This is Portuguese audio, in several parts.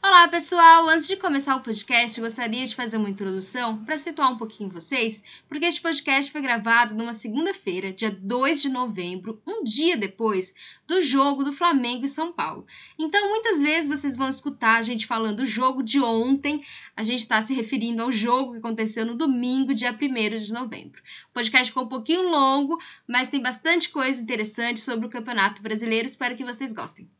Olá, pessoal! Antes de começar o podcast, gostaria de fazer uma introdução para situar um pouquinho vocês, porque este podcast foi gravado numa segunda-feira, dia 2 de novembro, um dia depois do jogo do Flamengo e São Paulo. Então, muitas vezes vocês vão escutar a gente falando do jogo de ontem, a gente está se referindo ao jogo que aconteceu no domingo, dia 1 de novembro. O podcast ficou um pouquinho longo, mas tem bastante coisa interessante sobre o Campeonato Brasileiro, espero que vocês gostem.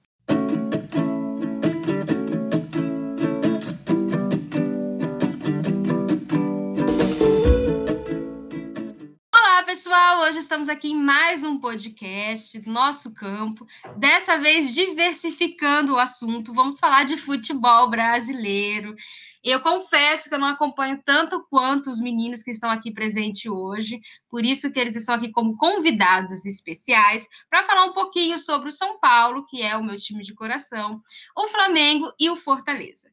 Pessoal, hoje estamos aqui em mais um podcast do nosso campo, dessa vez diversificando o assunto. Vamos falar de futebol brasileiro. Eu confesso que eu não acompanho tanto quanto os meninos que estão aqui presentes hoje, por isso que eles estão aqui como convidados especiais para falar um pouquinho sobre o São Paulo, que é o meu time de coração, o Flamengo e o Fortaleza.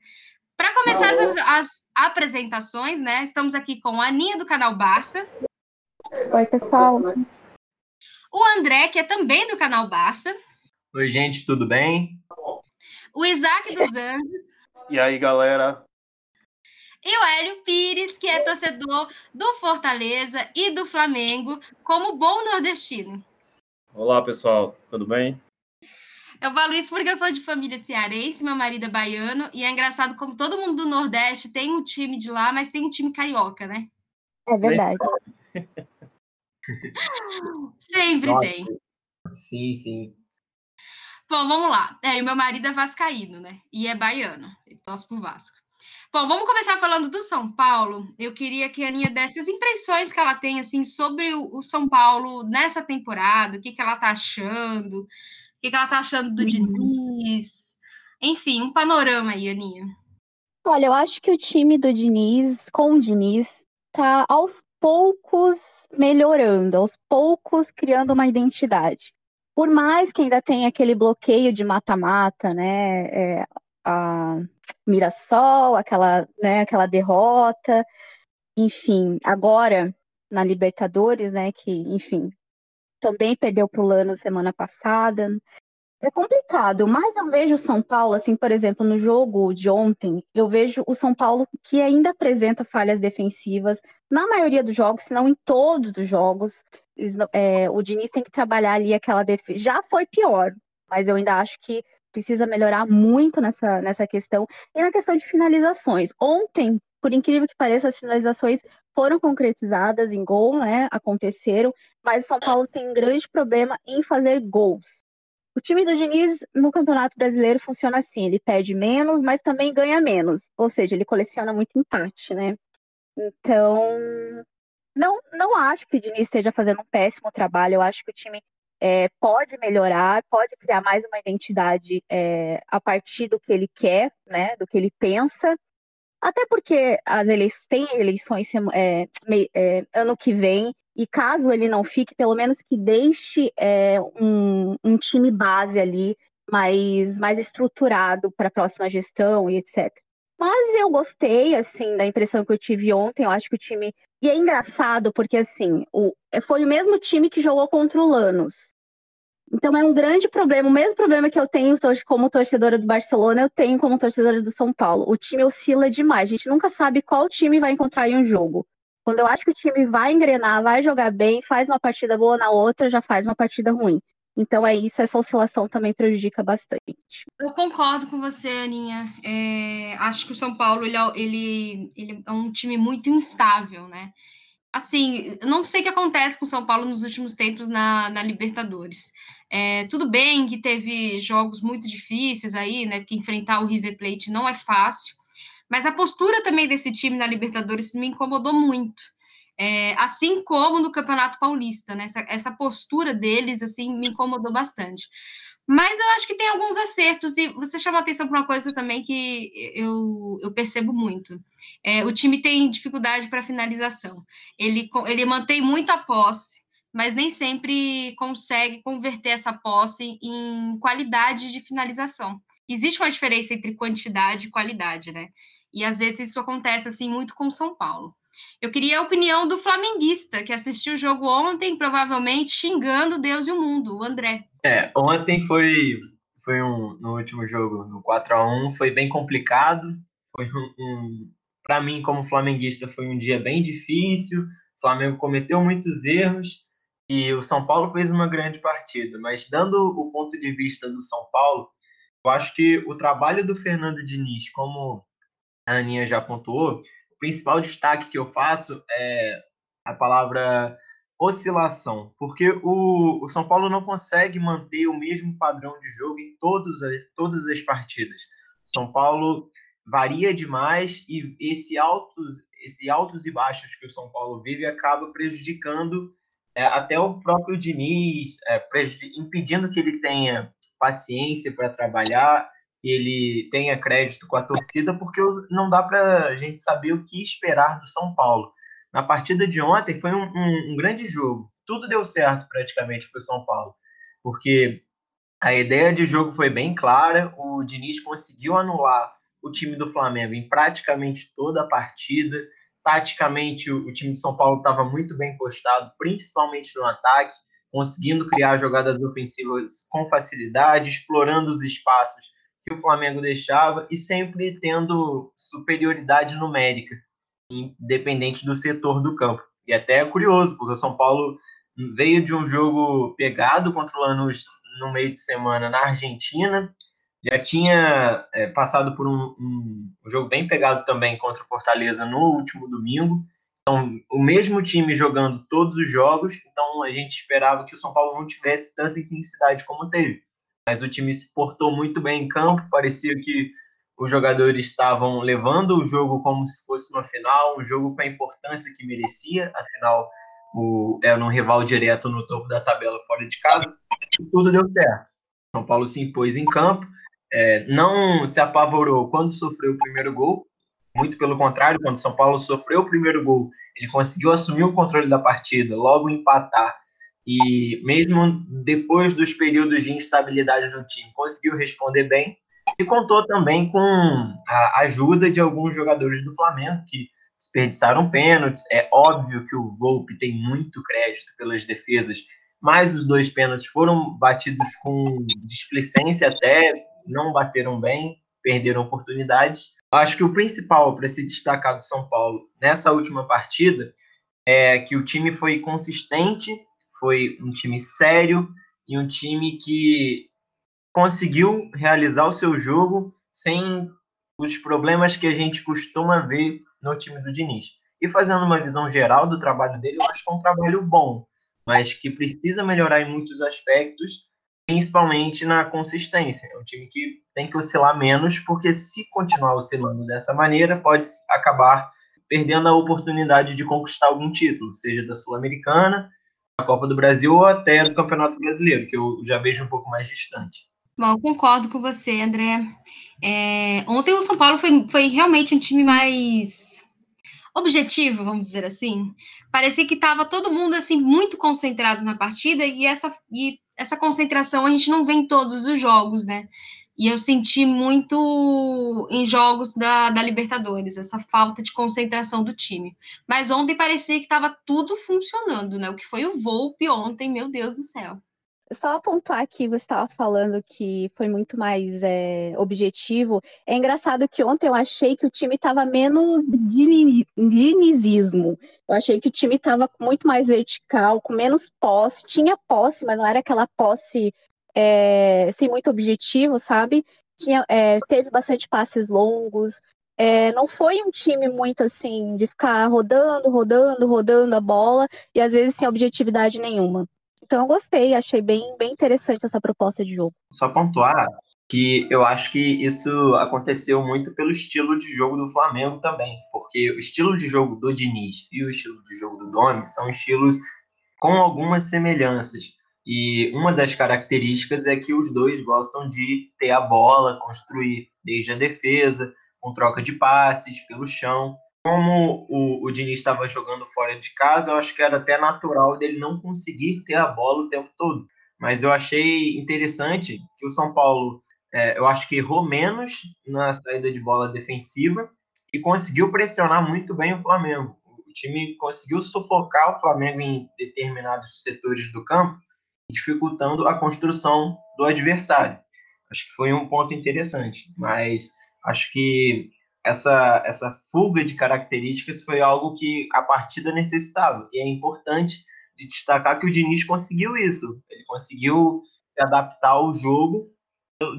Para começar as, as, apresentações, né? Estamos aqui com a Aninha do canal Barça. Oi, pessoal. O André, que é também do canal Barça. Oi, gente, tudo bem? O Isaac dos Anjos. E aí, galera? E o Hélio Pires, que é torcedor do Fortaleza e do Flamengo, como bom nordestino. Olá, pessoal, tudo bem? Eu falo isso porque eu sou de família cearense, meu marido é baiano, e é engraçado como todo mundo do Nordeste tem um time de lá, mas tem um time carioca, né? É verdade. Sempre Nossa. tem. Sim, sim. Bom, vamos lá. É, o meu marido é vascaíno, né? E é baiano. Ele torce pro Vasco. Bom, vamos começar falando do São Paulo. Eu queria que a Aninha desse as impressões que ela tem, assim, sobre o, São Paulo nessa temporada, o que, que ela tá achando, o que, que ela tá achando do uhum. Diniz. Enfim, um panorama aí, Aninha. Olha, eu acho que o time do Diniz, com o Diniz, tá aos poucos melhorando, aos poucos criando uma identidade. Por mais que ainda tenha aquele bloqueio de mata-mata, né? É, a Mirassol, aquela, né, aquela derrota, enfim, agora na Libertadores, né, que, enfim, também perdeu para o Lano semana passada. É complicado, mas eu vejo o São Paulo, assim, por exemplo, no jogo de ontem, eu vejo o São Paulo que ainda apresenta falhas defensivas na maioria dos jogos, se não em todos os jogos. É, o Diniz tem que trabalhar ali aquela defesa. Já foi pior, mas eu ainda acho que precisa melhorar muito nessa, nessa questão. E na questão de finalizações. Ontem, por incrível que pareça, as finalizações foram concretizadas em gol, né? Aconteceram, mas o São Paulo tem um grande problema em fazer gols. O time do Diniz no Campeonato Brasileiro funciona assim: ele perde menos, mas também ganha menos. Ou seja, ele coleciona muito empate, né? Então, não, não acho que o Diniz esteja fazendo um péssimo trabalho. Eu acho que o time é, pode melhorar, pode criar mais uma identidade é, a partir do que ele quer, né? Do que ele pensa. Até porque as eleições têm eleições é, é, ano que vem e caso ele não fique, pelo menos que deixe é, um, um, time base ali mais, mais estruturado para a próxima gestão e etc. Mas eu gostei, assim, da impressão que eu tive ontem. Eu acho que o time. E é engraçado, porque, assim, o... foi o mesmo time que jogou contra o Lanús. Então é um grande problema. O mesmo problema que eu tenho como torcedora do Barcelona, eu tenho como torcedora do São Paulo. O time oscila demais. A gente nunca sabe qual time vai encontrar em um jogo. Quando eu acho que o time vai engrenar, vai jogar bem, faz uma partida boa na outra, já faz uma partida ruim. Então é isso, essa oscilação também prejudica bastante. Eu concordo com você, Aninha. É, acho que o São Paulo ele, é ele, ele é um time muito instável, né? Assim, não sei o que acontece com o São Paulo nos últimos tempos na, na Libertadores. É, tudo bem que teve jogos muito difíceis aí, né? Que enfrentar o River Plate não é fácil. Mas a postura também desse time na Libertadores me incomodou muito. É, assim como no Campeonato Paulista, né? Essa, essa, postura deles, assim, me incomodou bastante. Mas eu acho que tem alguns acertos, e você chama atenção para uma coisa também que eu, eu percebo muito. É, o time tem dificuldade para finalização. Ele, ele mantém muito a posse, mas nem sempre consegue converter essa posse em qualidade de finalização. Existe uma diferença entre quantidade e qualidade, né? E às vezes isso acontece assim muito com São Paulo. Eu queria a opinião do flamenguista que assistiu o jogo ontem, provavelmente xingando Deus e o mundo, o André. É, ontem foi foi um no último jogo, no 4 a 1 foi bem complicado. Foi um, um para mim, como flamenguista, foi um dia bem difícil. O Flamengo cometeu muitos erros e o São Paulo fez uma grande partida. Mas dando o ponto de vista do São Paulo, eu acho que o trabalho do Fernando Diniz, como a Aninha já pontuou, o principal destaque que eu faço é a palavra oscilação, porque o, o São Paulo não consegue manter o mesmo padrão de jogo em todos, todas as partidas. São Paulo varia demais e esse altos, esse altos e baixos que o São Paulo vive acaba prejudicando é, até o próprio Diniz, é, impedindo que ele tenha paciência para trabalhar, ele tenha crédito com a torcida, porque não dá para a gente saber o que esperar do São Paulo. Na partida de ontem foi um, um, um grande jogo. Tudo deu certo praticamente para o São Paulo, porque a ideia de jogo foi bem clara. O Diniz conseguiu anular o time do Flamengo em praticamente toda a partida. Taticamente, o, o time de São Paulo estava muito bem postado, principalmente no ataque, conseguindo criar jogadas ofensivas com facilidade, explorando os espaços que o Flamengo deixava e sempre tendo superioridade numérica independente do setor do campo. E até é curioso, porque o São Paulo veio de um jogo pegado contra o Lanús no meio de semana na Argentina, já tinha é, passado por um, um, um, jogo bem pegado também contra o Fortaleza no último domingo. Então, o mesmo time jogando todos os jogos, então a gente esperava que o São Paulo não tivesse tanta intensidade como teve. Mas o time se portou muito bem em campo, parecia que os jogadores estavam levando o jogo como se fosse uma final, um jogo com a importância que merecia, afinal, o, era um rival direto no topo da tabela fora de casa, e tudo deu certo. São Paulo se impôs em campo, é, não se apavorou quando sofreu o primeiro gol, muito pelo contrário, quando São Paulo sofreu o primeiro gol, ele conseguiu assumir o controle da partida, logo empatar, e mesmo depois dos períodos de instabilidade no time, conseguiu responder bem, e contou também com a ajuda de alguns jogadores do Flamengo que desperdiçaram pênaltis. É óbvio que o Volpe tem muito crédito pelas defesas, mas os dois pênaltis foram batidos com displicência até, não bateram bem, perderam oportunidades. Acho que o principal para se destacar do São Paulo nessa última partida é que o time foi consistente, foi um time sério e um time que conseguiu realizar o seu jogo sem os problemas que a gente costuma ver no time do Diniz. E fazendo uma visão geral do trabalho dele, eu acho que é um trabalho bom, mas que precisa melhorar em muitos aspectos, principalmente na consistência. É um time que tem que oscilar menos, porque se continuar oscilando dessa maneira, pode acabar perdendo a oportunidade de conquistar algum título, seja da Sul-Americana, da Copa do Brasil ou até do Campeonato Brasileiro, que eu já vejo um pouco mais distante. Bom, concordo com você, André. É, ontem o São Paulo foi, foi realmente um time mais objetivo, vamos dizer assim. Parecia que estava todo mundo assim muito concentrado na partida e essa, e essa concentração a gente não vê em todos os jogos, né? E eu senti muito em jogos da, da Libertadores, essa falta de concentração do time. Mas ontem parecia que estava tudo funcionando, né? O que foi o Volpe ontem, meu Deus do céu. Só pontuar que você estava falando que foi muito mais é, objetivo. É engraçado que ontem eu achei que o time estava menos dinizismo. Eu achei que o time estava muito mais vertical, com menos posse. Tinha posse, mas não era aquela posse é, sem muito objetivo, sabe? Tinha, é, teve bastante passes longos. É, não foi um time muito assim de ficar rodando, rodando, rodando a bola e às vezes sem objetividade nenhuma. Então eu gostei, achei bem, bem interessante essa proposta de jogo. Só pontuar que eu acho que isso aconteceu muito pelo estilo de jogo do Flamengo também, porque o estilo de jogo do Diniz e o estilo de jogo do Domi são estilos com algumas semelhanças. E uma das características é que os dois gostam de ter a bola, construir desde a defesa, com troca de passes pelo chão como o, o Diniz estava jogando fora de casa, eu acho que era até natural dele não conseguir ter a bola o tempo todo. Mas eu achei interessante que o São Paulo, é, eu acho que errou menos na saída de bola defensiva e conseguiu pressionar muito bem o Flamengo. O time conseguiu sufocar o Flamengo em determinados setores do campo, dificultando a construção do adversário. Acho que foi um ponto interessante, mas acho que essa, essa fuga de características foi algo que a partida necessitava. E é importante de destacar que o Diniz conseguiu isso. Ele conseguiu se adaptar ao jogo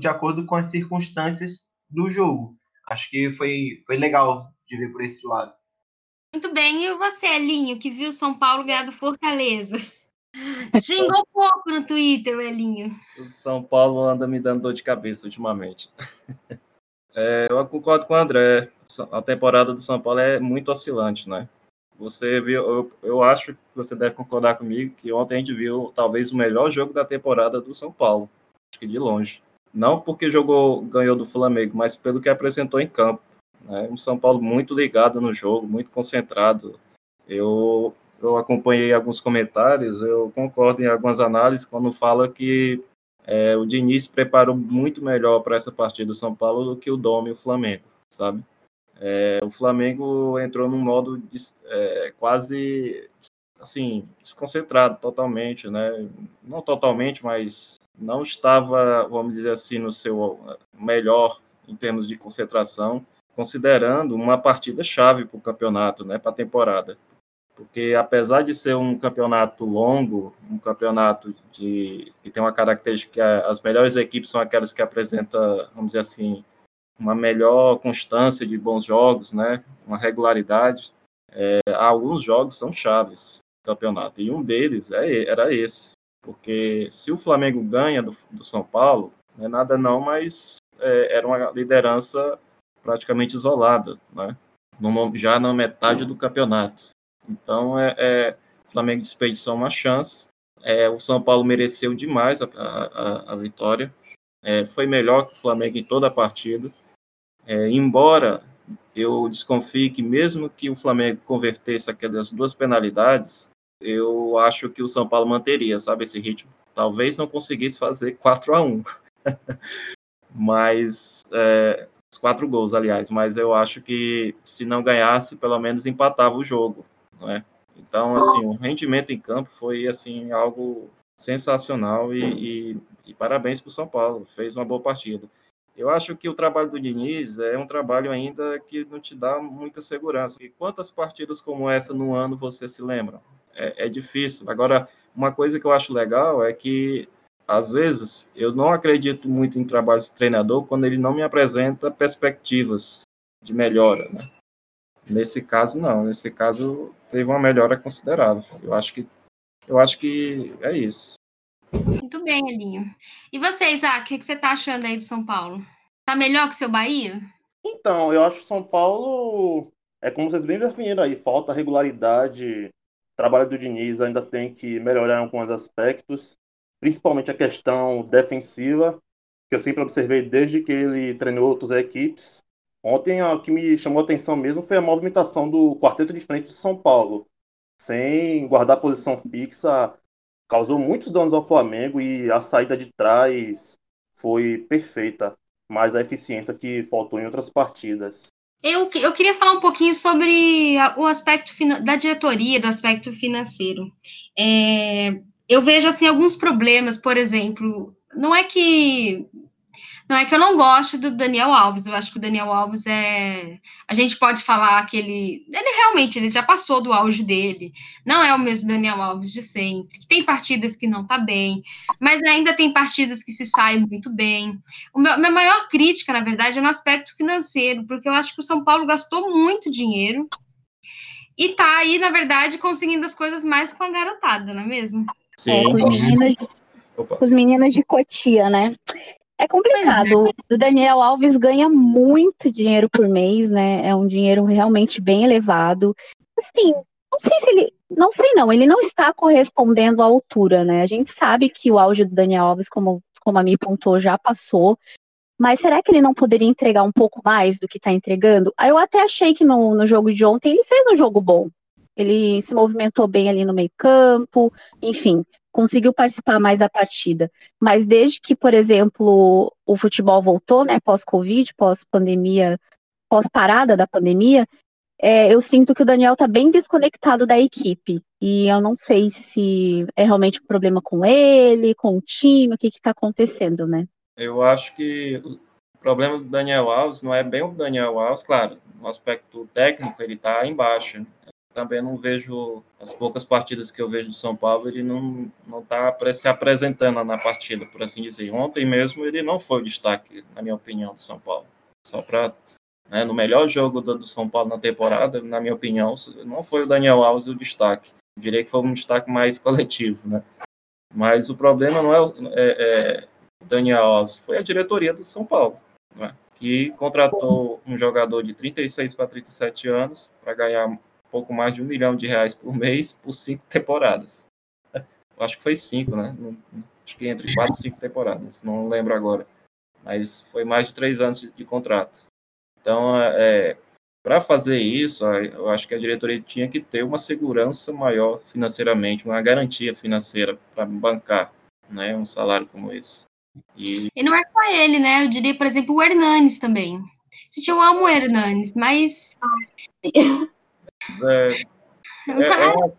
de acordo com as circunstâncias do jogo. Acho que foi, foi legal de ver por esse lado. Muito bem. E você, Elinho, que viu São Paulo ganhar do Fortaleza? Xingou pouco no Twitter, Elinho. O São Paulo anda me dando dor de cabeça ultimamente. É, eu concordo com o André. A temporada do São Paulo é muito oscilante, né? Você viu, eu, eu acho que você deve concordar comigo que ontem a gente viu talvez o melhor jogo da temporada do São Paulo. Acho que de longe. Não porque jogou, ganhou do Flamengo, mas pelo que apresentou em campo. Né? Um São Paulo muito ligado no jogo, muito concentrado. Eu, eu acompanhei alguns comentários, eu concordo em algumas análises quando fala que é, o Diniz preparou muito melhor para essa partida do São Paulo do que o Dome e o Flamengo, sabe? É, o Flamengo entrou num modo de, é, quase assim desconcentrado totalmente, né? Não totalmente, mas não estava, vamos dizer assim, no seu melhor em termos de concentração, considerando uma partida chave para o campeonato, né? Para a temporada porque apesar de ser um campeonato longo, um campeonato de, que tem uma característica que as melhores equipes são aquelas que apresentam, vamos dizer assim, uma melhor constância de bons jogos, né, uma regularidade, é, alguns jogos são chaves do campeonato, e um deles é, era esse, porque se o Flamengo ganha do, do São Paulo, não é nada não, mas é, era uma liderança praticamente isolada, né, já na metade do campeonato. Então, é, é, o Flamengo desperdiçou uma chance. É, o São Paulo mereceu demais a, a, a vitória. É, foi melhor que o Flamengo em toda a partida. É, embora eu desconfie que, mesmo que o Flamengo convertesse aquelas duas penalidades, eu acho que o São Paulo manteria, sabe, esse ritmo. Talvez não conseguisse fazer 4 a 1 mas é, os quatro gols, aliás, mas eu acho que se não ganhasse, pelo menos empatava o jogo não é? Então, assim, o rendimento em campo foi, assim, algo sensacional e, e, e parabéns para o São Paulo, fez uma boa partida. Eu acho que o trabalho do Diniz é um trabalho ainda que não te dá muita segurança. E quantas partidas como essa no ano você se lembra? É, é difícil. Agora, uma coisa que eu acho legal é que, às vezes, eu não acredito muito em trabalho de treinador quando ele não me apresenta perspectivas de melhora, né? Nesse caso, não. Nesse caso, teve uma melhora considerável. Eu acho que, eu acho que é isso. Muito bem, Elinho. E você, Isaac, o que, você está achando aí do São Paulo? Tá melhor que o seu Bahia? Então, eu acho que São Paulo, é como vocês bem definiram aí, falta regularidade. O trabalho do Diniz ainda tem que melhorar em alguns aspectos, principalmente a questão defensiva, que eu sempre observei desde que ele treinou outras equipes. Ontem, o que me chamou a atenção mesmo foi a movimentação do quarteto de frente de São Paulo. Sem guardar posição fixa, causou muitos danos ao Flamengo e a saída de trás foi perfeita, mas a eficiência que faltou em outras partidas. Eu, eu queria falar um pouquinho sobre o aspecto da diretoria, do aspecto financeiro. É, eu vejo assim alguns problemas, por exemplo, não é que não é que eu não goste do Daniel Alves, eu acho que o Daniel Alves é. A gente pode falar que ele. Ele realmente ele já passou do auge dele. Não é o mesmo Daniel Alves de sempre. Tem partidas que não tá bem, mas ainda tem partidas que se saem muito bem. O meu, minha maior crítica, na verdade, é no aspecto financeiro, porque eu acho que o São Paulo gastou muito dinheiro e tá aí, na verdade, conseguindo as coisas mais com a garotada, não é mesmo? Sim. É, os meninos, os meninos de Cotia, né? É complicado. É. O Daniel Alves ganha muito dinheiro por mês, né? É um dinheiro realmente bem elevado. Assim, não sei se ele. Não sei não, ele não está correspondendo à altura, né? A gente sabe que o auge do Daniel Alves, como, como a Mi pontuou, já passou. Mas será que ele não poderia entregar um pouco mais do que está entregando? Eu até achei que no, no jogo de ontem ele fez um jogo bom. Ele se movimentou bem ali no meio campo, enfim conseguiu participar mais da partida. Mas desde que, por exemplo, o futebol voltou, né, pós-Covid, pós-pandemia, pós-parada da pandemia, é, eu sinto que o Daniel está bem desconectado da equipe. E eu não sei se é realmente um problema com ele, com o time, o que está acontecendo, né? Eu acho que o problema do Daniel Alves não é bem o Daniel Alves, claro, no aspecto técnico ele está embaixo. Também não vejo as poucas partidas que eu vejo do São Paulo, ele não não está se apresentando na partida, por assim dizer. Ontem mesmo ele não foi o destaque, na minha opinião, do São Paulo. Só para né, no melhor jogo do, do, São Paulo na temporada, na minha opinião, não foi o Daniel Alves o destaque. Eu diria que foi um destaque mais coletivo, né? Mas o problema não é, é, é Daniel Alves, foi a diretoria do São Paulo, né? que contratou um jogador de 36 para 37 anos para ganhar pouco mais de um milhão de reais por mês por cinco temporadas. Eu acho que foi cinco, né? Acho que entre quatro e cinco temporadas, não lembro agora. Mas foi mais de três anos de, de contrato. Então, é, é para fazer isso, eu acho que a diretoria tinha que ter uma segurança maior financeiramente, uma garantia financeira para bancar né, um salário como esse. E... e não é só ele, né? Eu diria, por exemplo, o Hernanes também. Gente, eu amo o Hernanes, mas. é, é, é, uma,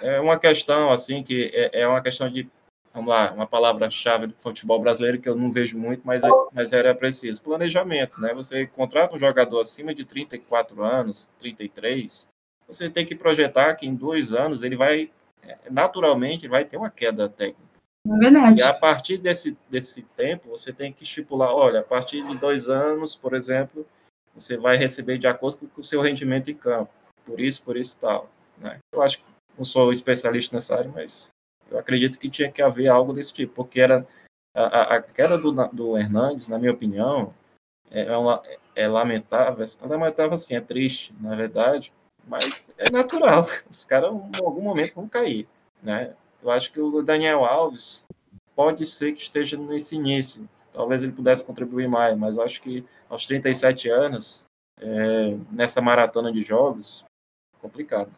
é, uma, questão, assim, que é, é uma questão de vamos lá, uma palavra-chave do futebol brasileiro que eu não vejo muito, mas, é, mas era preciso. Planejamento, né? Você contrata um jogador acima de 34 anos, 33, você tem que projetar que em dois anos ele vai, é, naturalmente, vai ter uma queda técnica. É verdade. E a partir desse, desse tempo, você tem que estipular, olha, a partir de dois anos, por exemplo, você vai receber de acordo com o seu rendimento em campo. Por isso, por isso tal. Né? Eu acho que não sou especialista nessa área, mas eu acredito que tinha que haver algo desse tipo, porque era a, a queda do, do Hernandes, na minha opinião, é, é, uma, é lamentável. É lamentável assim, é triste, na verdade, mas é natural. Os caras, em algum momento, vão cair. Né? Eu acho que o Daniel Alves pode ser que esteja nesse início. Talvez ele pudesse contribuir mais, mas eu acho que aos 37 anos, é, nessa maratona de jogos, complicado.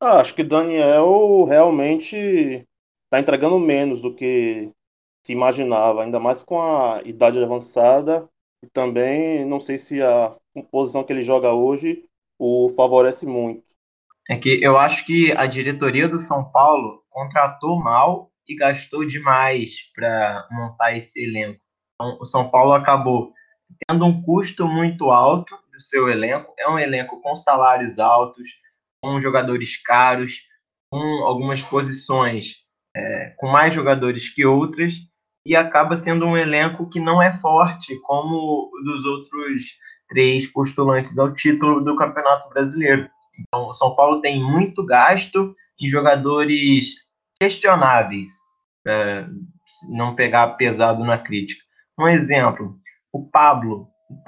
Ah, acho que Daniel realmente está entregando menos do que se imaginava, ainda mais com a idade avançada. E também não sei se a posição que ele joga hoje o favorece muito. É que eu acho que a diretoria do São Paulo contratou mal e gastou demais para montar esse elenco. Então, o São Paulo acabou tendo um custo muito alto do seu elenco. É um elenco com salários altos, com jogadores caros, com algumas posições é, com mais jogadores que outras e acaba sendo um elenco que não é forte como dos outros três postulantes ao título do Campeonato Brasileiro. Então, o São Paulo tem muito gasto em jogadores questionáveis, para não pegar pesado na crítica. Um exemplo, o Pablo. O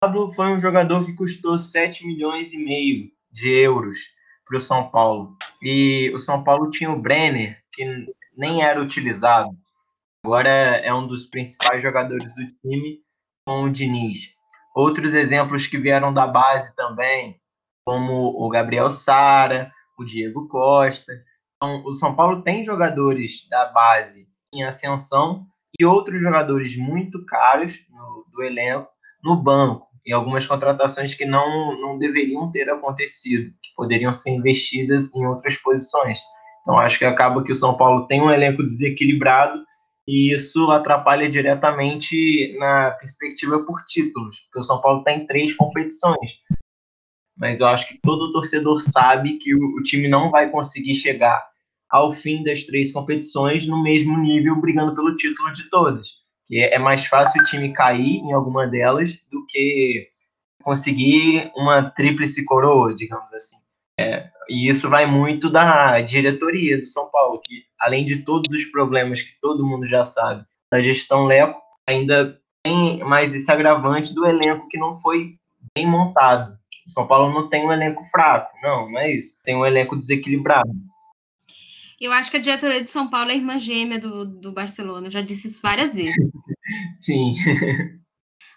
Pablo foi um jogador que custou 7 milhões e meio de euros para o São Paulo. E o São Paulo tinha o Brenner, que nem era utilizado. Agora é um dos principais jogadores do time com o Diniz. Outros exemplos que vieram da base também, como o Gabriel Sara, o Diego Costa. Então, o São Paulo tem jogadores da base em ascensão e outros jogadores muito caros no, do elenco no banco, e algumas contratações que não, não deveriam ter acontecido, que poderiam ser investidas em outras posições. Então acho que acaba que o São Paulo tem um elenco desequilibrado e isso atrapalha diretamente na perspectiva por títulos, porque o São Paulo tem três competições. Mas eu acho que todo torcedor sabe que o, o time não vai conseguir chegar ao fim das três competições no mesmo nível, brigando pelo título de todas. É mais fácil o time cair em alguma delas do que conseguir uma tríplice coroa, digamos assim. É, e isso vai muito da diretoria do São Paulo, que além de todos os problemas que todo mundo já sabe da gestão Leco, ainda tem mais esse agravante do elenco que não foi bem montado. O São Paulo não tem um elenco fraco, não, não é isso. Tem um elenco desequilibrado. Eu acho que a diretoria do São Paulo é irmã gêmea do, do Barcelona, eu já disse isso várias vezes. Sim.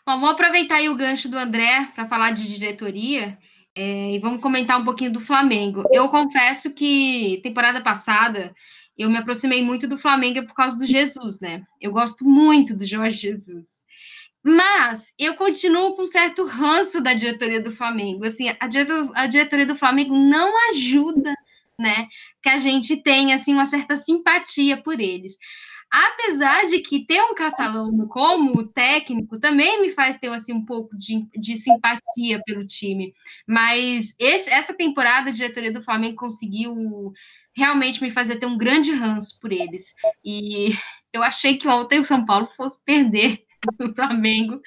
Bom, vamos aproveitar aí o gancho do André para falar de diretoria. É, e vamos comentar um pouquinho do Flamengo. Eu confesso que temporada passada eu me aproximei muito do Flamengo por causa do Jesus, né? Eu gosto muito do Jorge Jesus. Mas eu continuo com um certo ranço da diretoria do Flamengo. Assim, a, diretor, a diretoria do Flamengo não ajuda, né? Que a gente tenha assim uma certa simpatia por eles. Apesar de que ter um catalão como técnico também me faz ter assim, um pouco de, de simpatia pelo time. Mas esse, essa temporada a diretoria do Flamengo conseguiu realmente me fazer ter um grande ranço por eles. E eu achei que ontem o São Paulo fosse perder o Flamengo.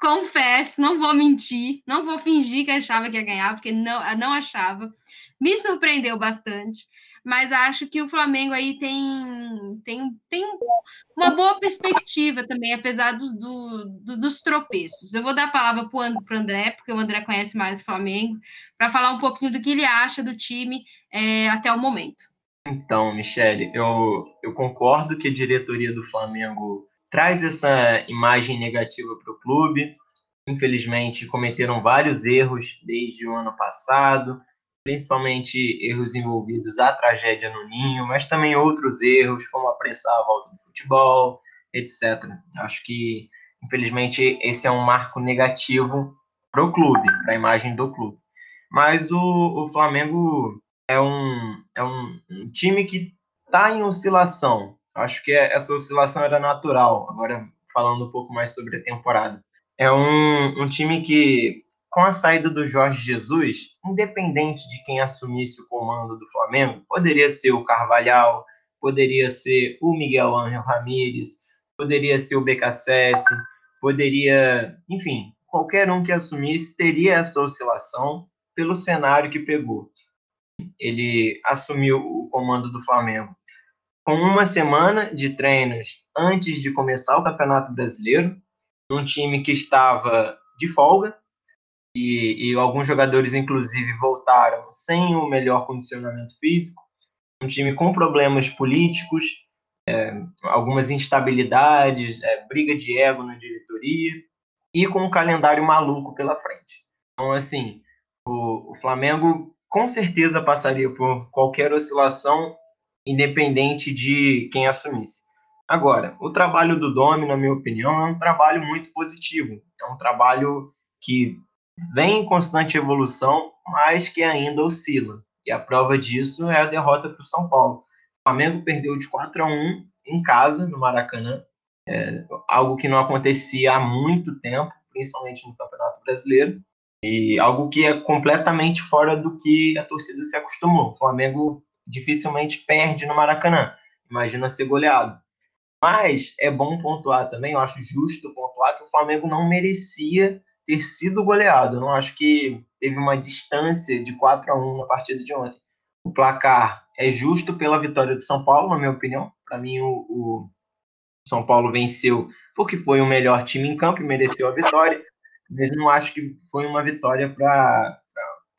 Confesso, não vou mentir, não vou fingir que achava que ia ganhar, porque não, não achava. Me surpreendeu bastante mas acho que o Flamengo aí tem, tem, tem uma boa perspectiva também, apesar dos, do, do, dos tropeços. Eu vou dar a palavra para o André, porque o André conhece mais o Flamengo, para falar um pouquinho do que ele acha do time é, até o momento. Então, Michele, eu, eu concordo que a diretoria do Flamengo traz essa imagem negativa para o clube. Infelizmente, cometeram vários erros desde o ano passado principalmente erros envolvidos à tragédia no Ninho, mas também outros erros, como apressar a volta do futebol, etc. Acho que, infelizmente, esse é um marco negativo para o clube, para a imagem do clube. Mas o, o Flamengo é um, é um, um time que está em oscilação. Acho que essa oscilação era natural. Agora, falando um pouco mais sobre a temporada. É um, um time que com a saída do Jorge Jesus, independente de quem assumisse o comando do Flamengo, poderia ser o Carvalhal, poderia ser o Miguel Ángel Ramírez, poderia ser o BKSS, poderia, enfim, qualquer um que assumisse teria essa oscilação pelo cenário que pegou. Ele assumiu o comando do Flamengo com uma semana de treinos antes de começar o Campeonato Brasileiro, num time que estava de folga, e, e alguns jogadores, inclusive, voltaram sem o melhor condicionamento físico. Um time com problemas políticos, é, algumas instabilidades, é, briga de ego na diretoria e com um calendário maluco pela frente. Então, assim, o, o Flamengo com certeza passaria por qualquer oscilação, independente de quem assumisse. Agora, o trabalho do Domi, na minha opinião, é um trabalho muito positivo. É um trabalho que vem em constante evolução, mas que ainda oscila. E a prova disso é a derrota para o São Paulo. O Flamengo perdeu de 4 a 1 em casa, no Maracanã, é, algo que não acontecia há muito tempo, principalmente no Campeonato Brasileiro, e algo que é completamente fora do que a torcida se acostumou. O Flamengo dificilmente perde no Maracanã, imagina ser goleado. Mas é bom pontuar também, eu acho justo pontuar que o Flamengo não merecia ter sido goleado. Eu não acho que teve uma distância de 4 a 1 na partida de ontem. O placar é justo pela vitória do São Paulo, na minha opinião. Para mim, o, o, São Paulo venceu porque foi o melhor time em campo e mereceu a vitória. Mas não acho que foi uma vitória para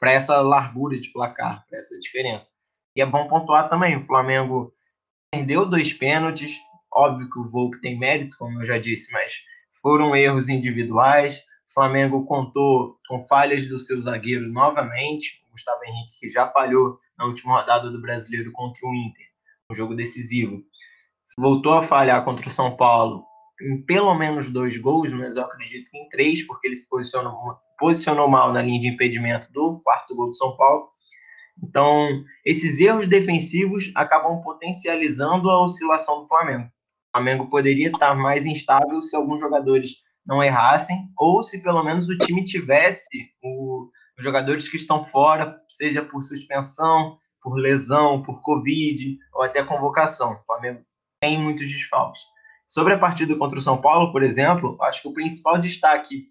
essa largura de placar, para essa diferença. E é bom pontuar também: o Flamengo perdeu dois pênaltis. Óbvio que o Volpe tem mérito, como eu já disse, mas foram erros individuais. Flamengo contou com falhas do seu zagueiro novamente, o Gustavo Henrique, que já falhou na última rodada do Brasileiro contra o Inter, um jogo decisivo. Voltou a falhar contra o São Paulo em pelo menos dois gols, mas eu acredito que em três, porque ele se posicionou, posicionou mal na linha de impedimento do quarto gol do São Paulo. Então, esses erros defensivos acabam potencializando a oscilação do Flamengo. O Flamengo poderia estar mais instável se alguns jogadores não errassem, ou se pelo menos o time tivesse o, os jogadores que estão fora, seja por suspensão, por lesão, por Covid, ou até convocação. O Flamengo tem muitos desfalques. Sobre a partida contra o São Paulo, por exemplo, acho que o principal destaque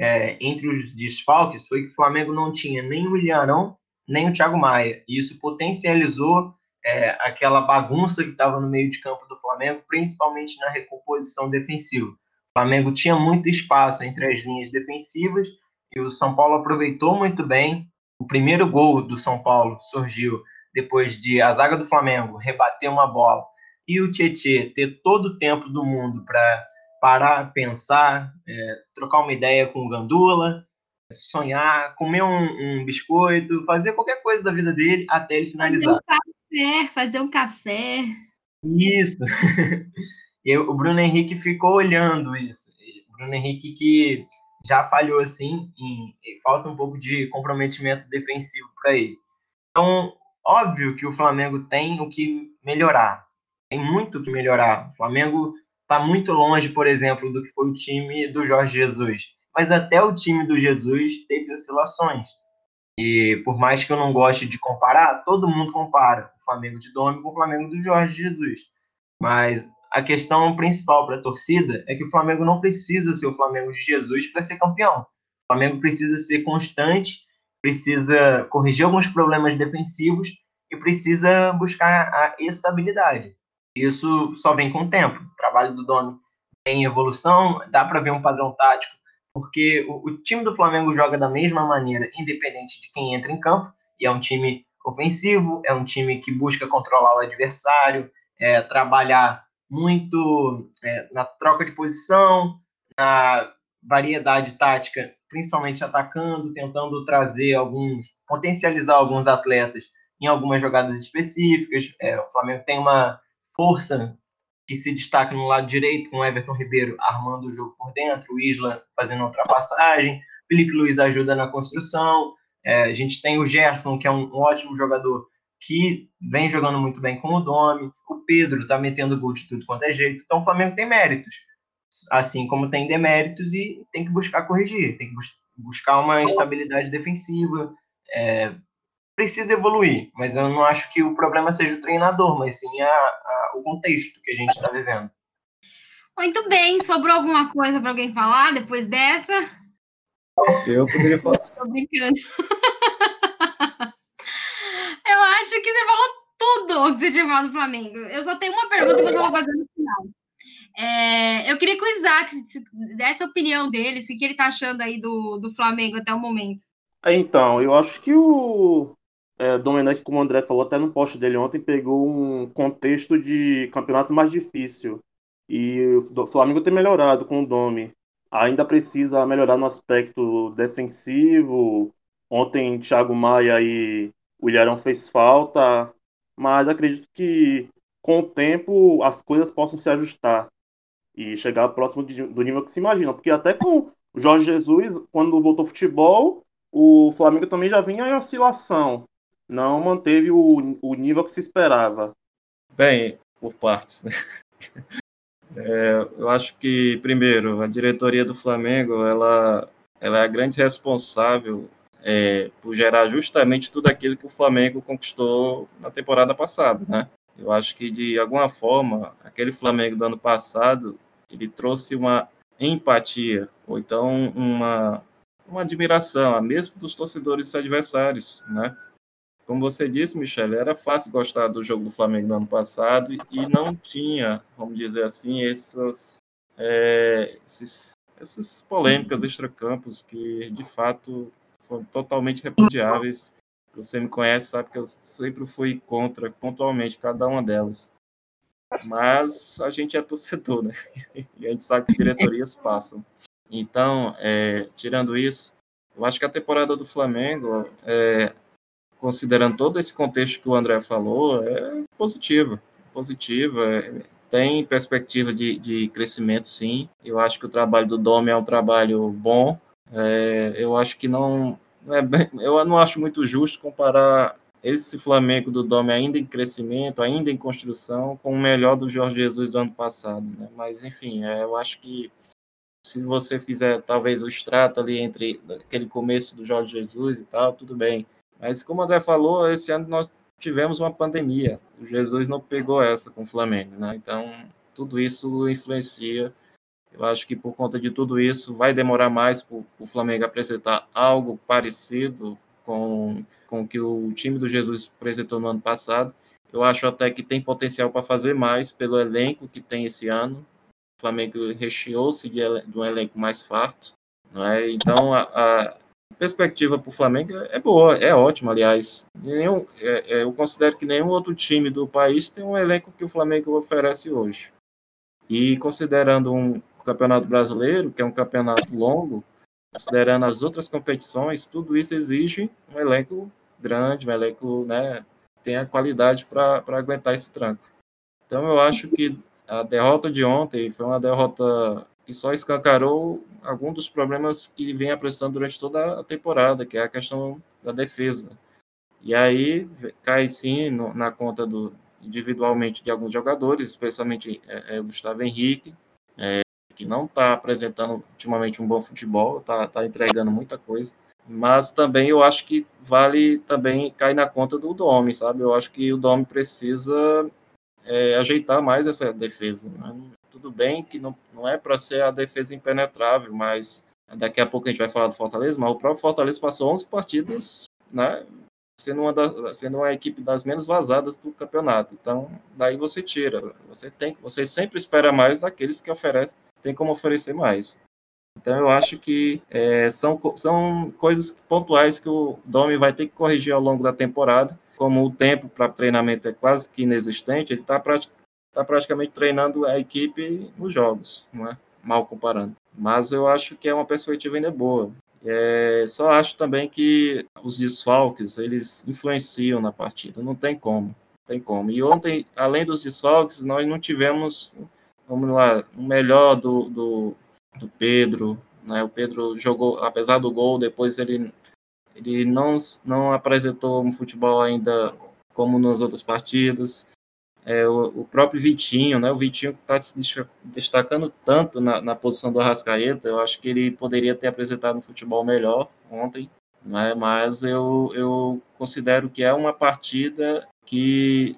é, entre os desfalques foi que o Flamengo não tinha nem o William Arão, nem o Thiago Maia. E isso potencializou é, aquela bagunça que estava no meio de campo do Flamengo, principalmente na recomposição defensiva. O Flamengo tinha muito espaço entre as linhas defensivas e o São Paulo aproveitou muito bem. O primeiro gol do São Paulo surgiu depois de a zaga do Flamengo rebater uma bola e o Tietê ter todo o tempo do mundo para parar, pensar, é, trocar uma ideia com o Gandula, sonhar, comer um, um, biscoito, fazer qualquer coisa da vida dele até ele finalizar. Fazer um café, fazer um café. Isso. E o Bruno Henrique ficou olhando isso. O Bruno Henrique que já falhou assim, em, falta um pouco de comprometimento defensivo para ele. Então, óbvio que o Flamengo tem o que melhorar. tem muito que melhorar. O Flamengo está muito longe, por exemplo, do que foi o time do Jorge Jesus. Mas até o time do Jesus teve oscilações. E por mais que eu não goste de comparar, todo mundo compara o Flamengo de Domi com o Flamengo do Jorge Jesus. Mas a questão principal para a torcida é que o Flamengo não precisa ser o Flamengo de Jesus para ser campeão. O Flamengo precisa ser constante, precisa corrigir alguns problemas defensivos e precisa buscar a estabilidade. Isso só vem com o tempo. O trabalho do Domi tem evolução, dá para ver um padrão tático, porque o, o time do Flamengo joga da mesma maneira, independente de quem entra em campo, e é um time ofensivo, é um time que busca controlar o adversário, é, trabalhar muito é, na troca de posição, na variedade tática, principalmente atacando, tentando trazer alguns, potencializar alguns atletas em algumas jogadas específicas. É, o Flamengo tem uma força que se destaca no lado direito, com o Everton Ribeiro armando o jogo por dentro, o Isla fazendo ultrapassagem, Felipe Luiz ajuda na construção, é, a gente tem o Gerson, que é um, um ótimo jogador, que vem jogando muito bem com o Domi. O Pedro está metendo gol de tudo quanto é jeito. Então o Flamengo tem méritos, assim como tem deméritos e tem que buscar corrigir, tem que bus buscar uma estabilidade defensiva. É, precisa evoluir, mas eu não acho que o problema seja o treinador, mas sim a, a, o contexto que a gente está vivendo. Muito bem, sobrou alguma coisa para alguém falar depois dessa? Eu poderia falar. Tô brincando. Eu acho que você falou tudo o que você tinha falado do Flamengo. Eu só tenho uma pergunta que eu vou fazer no final. É, eu queria que o Isaac desse a opinião dele, o que ele tá achando aí do, do Flamengo até o momento. Então, eu acho que o é, Domenech, como o André falou até no post dele ontem, pegou um contexto de campeonato mais difícil. E o Flamengo tem melhorado com o Domi. Ainda precisa melhorar no aspecto defensivo. Ontem, Thiago Maia e o Ilharão fez falta, mas acredito que com o tempo as coisas possam se ajustar e chegar próximo de, do nível que se imagina. Porque até com o Jorge Jesus, quando voltou ao futebol, o Flamengo também já vinha em oscilação. Não manteve o, o nível que se esperava. Bem, por partes. Né? É, eu acho que, primeiro, a diretoria do Flamengo ela, ela é a grande responsável é, por gerar justamente tudo aquilo que o Flamengo conquistou na temporada passada, né? Eu acho que de alguma forma aquele Flamengo do ano passado ele trouxe uma empatia ou então uma uma admiração, mesmo dos torcedores adversários, né? Como você disse, Michele, era fácil gostar do jogo do Flamengo do ano passado e não tinha, vamos dizer assim, essas, é, esses, essas polêmicas extracampos que, de fato, foram totalmente repudiáveis. Você me conhece, sabe que eu sempre fui contra, pontualmente, cada uma delas. Mas a gente é torcedor, né? E a gente sabe que diretorias passam. Então, é, tirando isso, eu acho que a temporada do Flamengo, é, considerando todo esse contexto que o André falou, é positiva. Positiva, é, tem perspectiva de, de crescimento, sim. Eu acho que o trabalho do Dome é um trabalho bom, é, eu acho que não, é bem, eu não acho muito justo comparar esse Flamengo do Dome ainda em crescimento, ainda em construção, com o melhor do Jorge Jesus do ano passado. Né? Mas, enfim, é, eu acho que se você fizer talvez o extrato ali entre aquele começo do Jorge Jesus e tal, tudo bem. Mas, como o André falou, esse ano nós tivemos uma pandemia. O Jesus não pegou essa com o Flamengo, né? Então, tudo isso influencia eu acho que por conta de tudo isso, vai demorar mais para o Flamengo apresentar algo parecido com, com o que o time do Jesus apresentou no ano passado. Eu acho até que tem potencial para fazer mais pelo elenco que tem esse ano. O Flamengo recheou-se de, de, um elenco mais farto. É? Então, a, a perspectiva para o Flamengo é boa, é ótima, aliás. Nenhum, é, é, eu considero que nenhum outro time do país tem um elenco que o Flamengo oferece hoje. E considerando um, Campeonato Brasileiro, que é um campeonato longo, considerando as outras competições, tudo isso exige um elenco grande, um elenco, né, tenha qualidade para aguentar esse tranco. Então eu acho que a derrota de ontem foi uma derrota que só escancarou algum dos problemas que vem apresentando durante toda a temporada, que é a questão da defesa. E aí cai sim no, na conta do individualmente de alguns jogadores, especialmente é, é, Gustavo Henrique, é, que não está apresentando ultimamente um bom futebol, está tá entregando muita coisa. Mas também eu acho que vale também cair na conta do Domi, sabe? Eu acho que o Domi precisa é, ajeitar mais essa defesa. Né? Tudo bem que não, não é para ser a defesa impenetrável, mas daqui a pouco a gente vai falar do Fortaleza, mas o próprio Fortaleza passou 11 partidas, né? Sendo uma, da, sendo uma equipe das menos vazadas do campeonato. Então, daí você tira. Você tem, você sempre espera mais daqueles que oferecem, tem como oferecer mais. Então, eu acho que é, são, são coisas pontuais que o Domi vai ter que corrigir ao longo da temporada. Como o tempo para treinamento é quase que inexistente, ele está prati tá praticamente treinando a equipe nos jogos, não é? mal comparando. Mas eu acho que é uma perspectiva ainda boa. É, só acho também que os desfalques eles influenciam na partida, não tem como, não tem como. E ontem, além dos desfalques, nós não tivemos, vamos lá, o melhor do, do do Pedro. Né? O Pedro jogou, apesar do gol, depois ele, ele não, não apresentou um futebol ainda como nas outras partidas. É, o, o, próprio Vitinho, né? O Vitinho está se destacando tanto na, na, posição do Arrascaeta, eu acho que ele poderia ter apresentado um futebol melhor ontem, né? Mas eu, eu considero que é uma partida que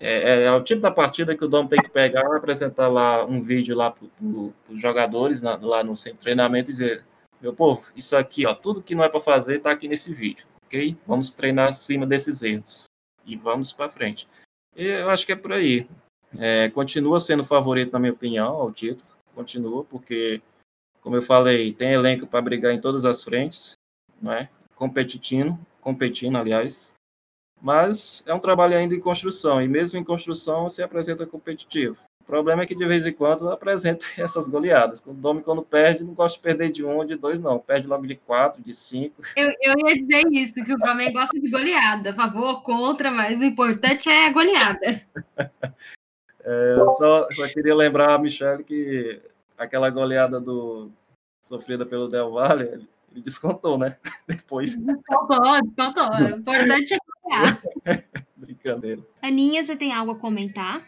é, é, é, o tipo da partida que o dono tem que pegar, apresentar lá um vídeo lá para os jogadores, na, lá no centro de treinamento, e dizer: meu povo, isso aqui, ó, tudo que não é para fazer está aqui nesse vídeo, ok? Vamos treinar acima desses erros e vamos para frente. E eu acho que é por aí. É, continua sendo favorito, na minha opinião, ao título, continua, porque, como eu falei, tem elenco para brigar em todas as frentes, não é? Competitindo, competindo, aliás, mas é um trabalho ainda em construção, e mesmo em construção se apresenta competitivo. O problema é que de vez em quando apresenta essas goleadas. O Domi, quando perde, não gosta de perder de um ou de dois, não. Perde logo de quatro, de cinco. Eu, eu ia dizer isso, que o Flamengo gosta de goleada. A favor contra, mas o importante é a goleada. É, eu só, só queria lembrar a Michelle que aquela goleada do sofrida pelo Del Valle, ele descontou, né? Depois. Descontou, descontou. O importante é ganhar. Brincadeira. Aninha, você tem algo a comentar?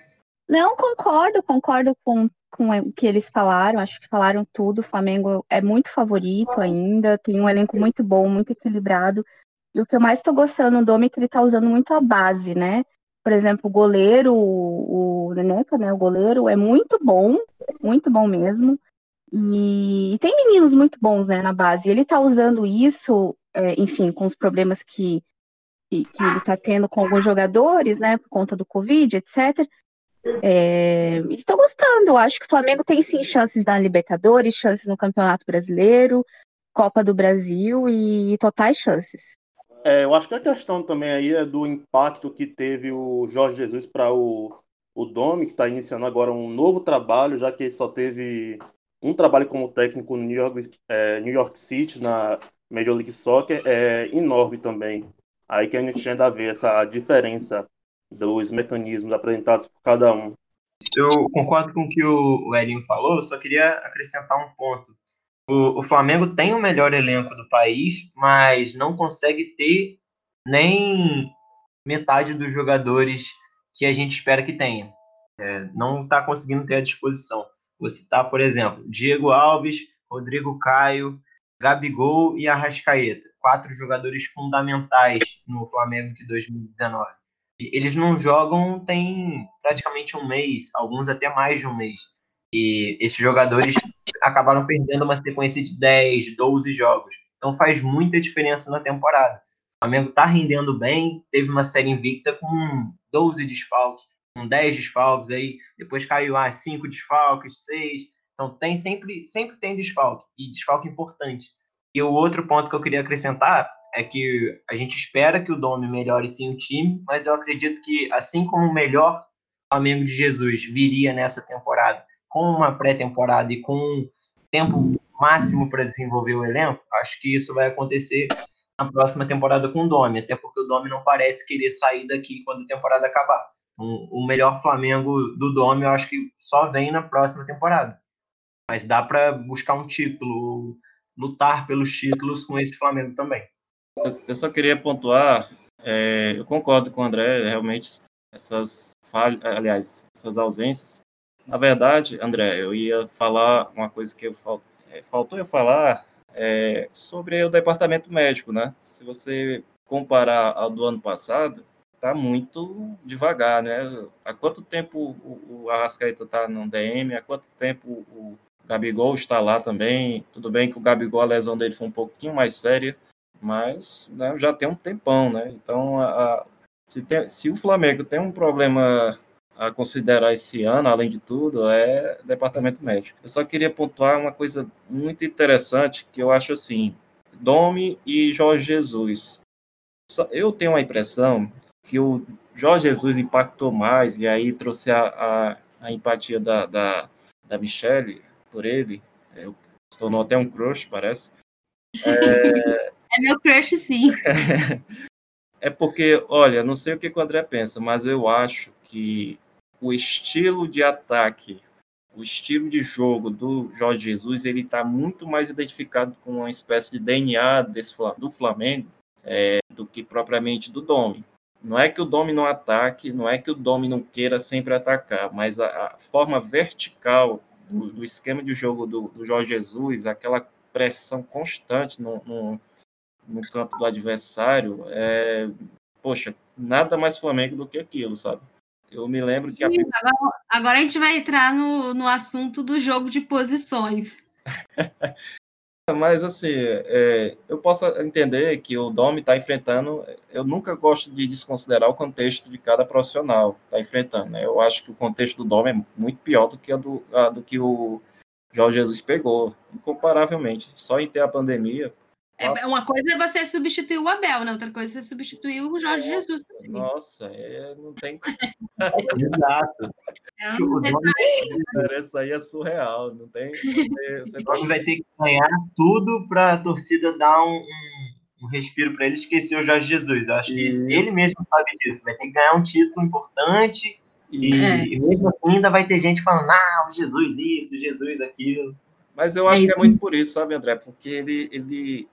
Não, concordo, concordo com, com o que eles falaram. Acho que falaram tudo. O Flamengo é muito favorito ainda, tem um elenco muito bom, muito equilibrado. E o que eu mais estou gostando do Domi é que ele está usando muito a base, né? Por exemplo, o goleiro, o, o Neneca, né? O goleiro é muito bom, muito bom mesmo. E, e, tem meninos muito bons né, na base. Ele está usando isso, é, enfim, com os problemas que, que, que ele está tendo com alguns jogadores, né, por conta do Covid, etc. É, estou gostando. Acho que o Flamengo tem sim chances na Libertadores, chances no Campeonato Brasileiro, Copa do Brasil e totais chances. É, eu acho que a questão também aí é do impacto que teve o Jorge Jesus para o, o Domi, que está iniciando agora um novo trabalho, já que ele só teve um trabalho como técnico no New York, é, New York City, na Major League Soccer, é enorme também. Aí que a gente ainda vê essa diferença dos mecanismos apresentados por cada um. Eu concordo com o que o Elinho falou, só queria acrescentar um ponto. O, o Flamengo tem o melhor elenco do país, mas não consegue ter nem metade dos jogadores que a gente espera que tenha. É, não está conseguindo ter à disposição. Vou citar, por exemplo, Diego Alves, Rodrigo Caio, Gabigol e Arrascaeta. Quatro jogadores fundamentais no Flamengo de 2019. Eles não jogam tem praticamente um mês, alguns até mais de um mês. E esses jogadores acabaram perdendo uma sequência de 10, 12 jogos. Então faz muita diferença na temporada. O Flamengo está rendendo bem, teve uma série invicta com 12 desfalques com 10 desfalques, aí depois caiu ah, 5 desfalques, 6. Então tem sempre, sempre tem desfalque, e desfalque importante. E o outro ponto que eu queria acrescentar é que a gente espera que o Domi melhore sim o time, mas eu acredito que assim como o melhor Flamengo de Jesus viria nessa temporada, com uma pré-temporada e com um tempo máximo para desenvolver o elenco, acho que isso vai acontecer na próxima temporada com o Domi, até porque o Domi não parece querer sair daqui quando a temporada acabar o melhor Flamengo do Dome, eu acho que só vem na próxima temporada. Mas dá para buscar um título, lutar pelos títulos com esse Flamengo também. Eu só queria pontuar, é, eu concordo com o André, realmente essas falhas, aliás, essas ausências. Na verdade, André, eu ia falar uma coisa que eu fal, é, faltou eu falar é, sobre o departamento médico, né? Se você comparar ao do ano passado, tá muito devagar, né? Há quanto tempo o, o Arrascaeta tá no DM? Há quanto tempo o Gabigol está lá também? Tudo bem que o Gabigol, a lesão dele foi um pouquinho mais séria, mas né, já tem um tempão, né? Então, a, a, se, tem, se o Flamengo tem um problema a considerar esse ano, além de tudo, é departamento médico. Eu só queria pontuar uma coisa muito interessante que eu acho assim: Domi e Jorge Jesus. Eu tenho a impressão que o Jorge Jesus impactou mais e aí trouxe a, a, a empatia da, da, da Michelle por ele. É, se tornou até um crush, parece. É, é meu crush, sim. é porque, olha, não sei o que o André pensa, mas eu acho que o estilo de ataque, o estilo de jogo do Jorge Jesus, ele está muito mais identificado com uma espécie de DNA desse, do Flamengo é, do que propriamente do Domi. Não é que o Domi não ataque, não é que o Domi não queira sempre atacar, mas a, a forma vertical do, do, esquema de jogo do, do, Jorge Jesus, aquela pressão constante no, no, no campo do adversário, é, poxa, nada mais Flamengo do que aquilo, sabe? Eu me lembro que. A... Agora, agora, a gente vai entrar no, no assunto do jogo de posições. Mas, assim, é, eu posso entender que o Domi está enfrentando. Eu nunca gosto de desconsiderar o contexto de cada profissional está enfrentando. Né? Eu acho que o contexto do Domi é muito pior do que, a do, a, do que o Jorge Jesus pegou, incomparavelmente. Só em ter a pandemia, é, uma coisa é você substituir o Abel, né? Outra coisa é você substituir o Jorge nossa, Jesus. Também. Nossa, é, não tem. Exato. É um Isso aí é surreal. Não tem. Você, você vai ter que ganhar tudo para a torcida dar um, um, um respiro para ele esquecer o Jorge Jesus. Eu acho que ele mesmo sabe disso. Vai ter que ganhar um título importante. E, é. e mesmo assim ainda vai ter gente falando, ah, o Jesus isso, Jesus aquilo. Mas eu acho é que é muito por isso, sabe, André? Porque ele, ele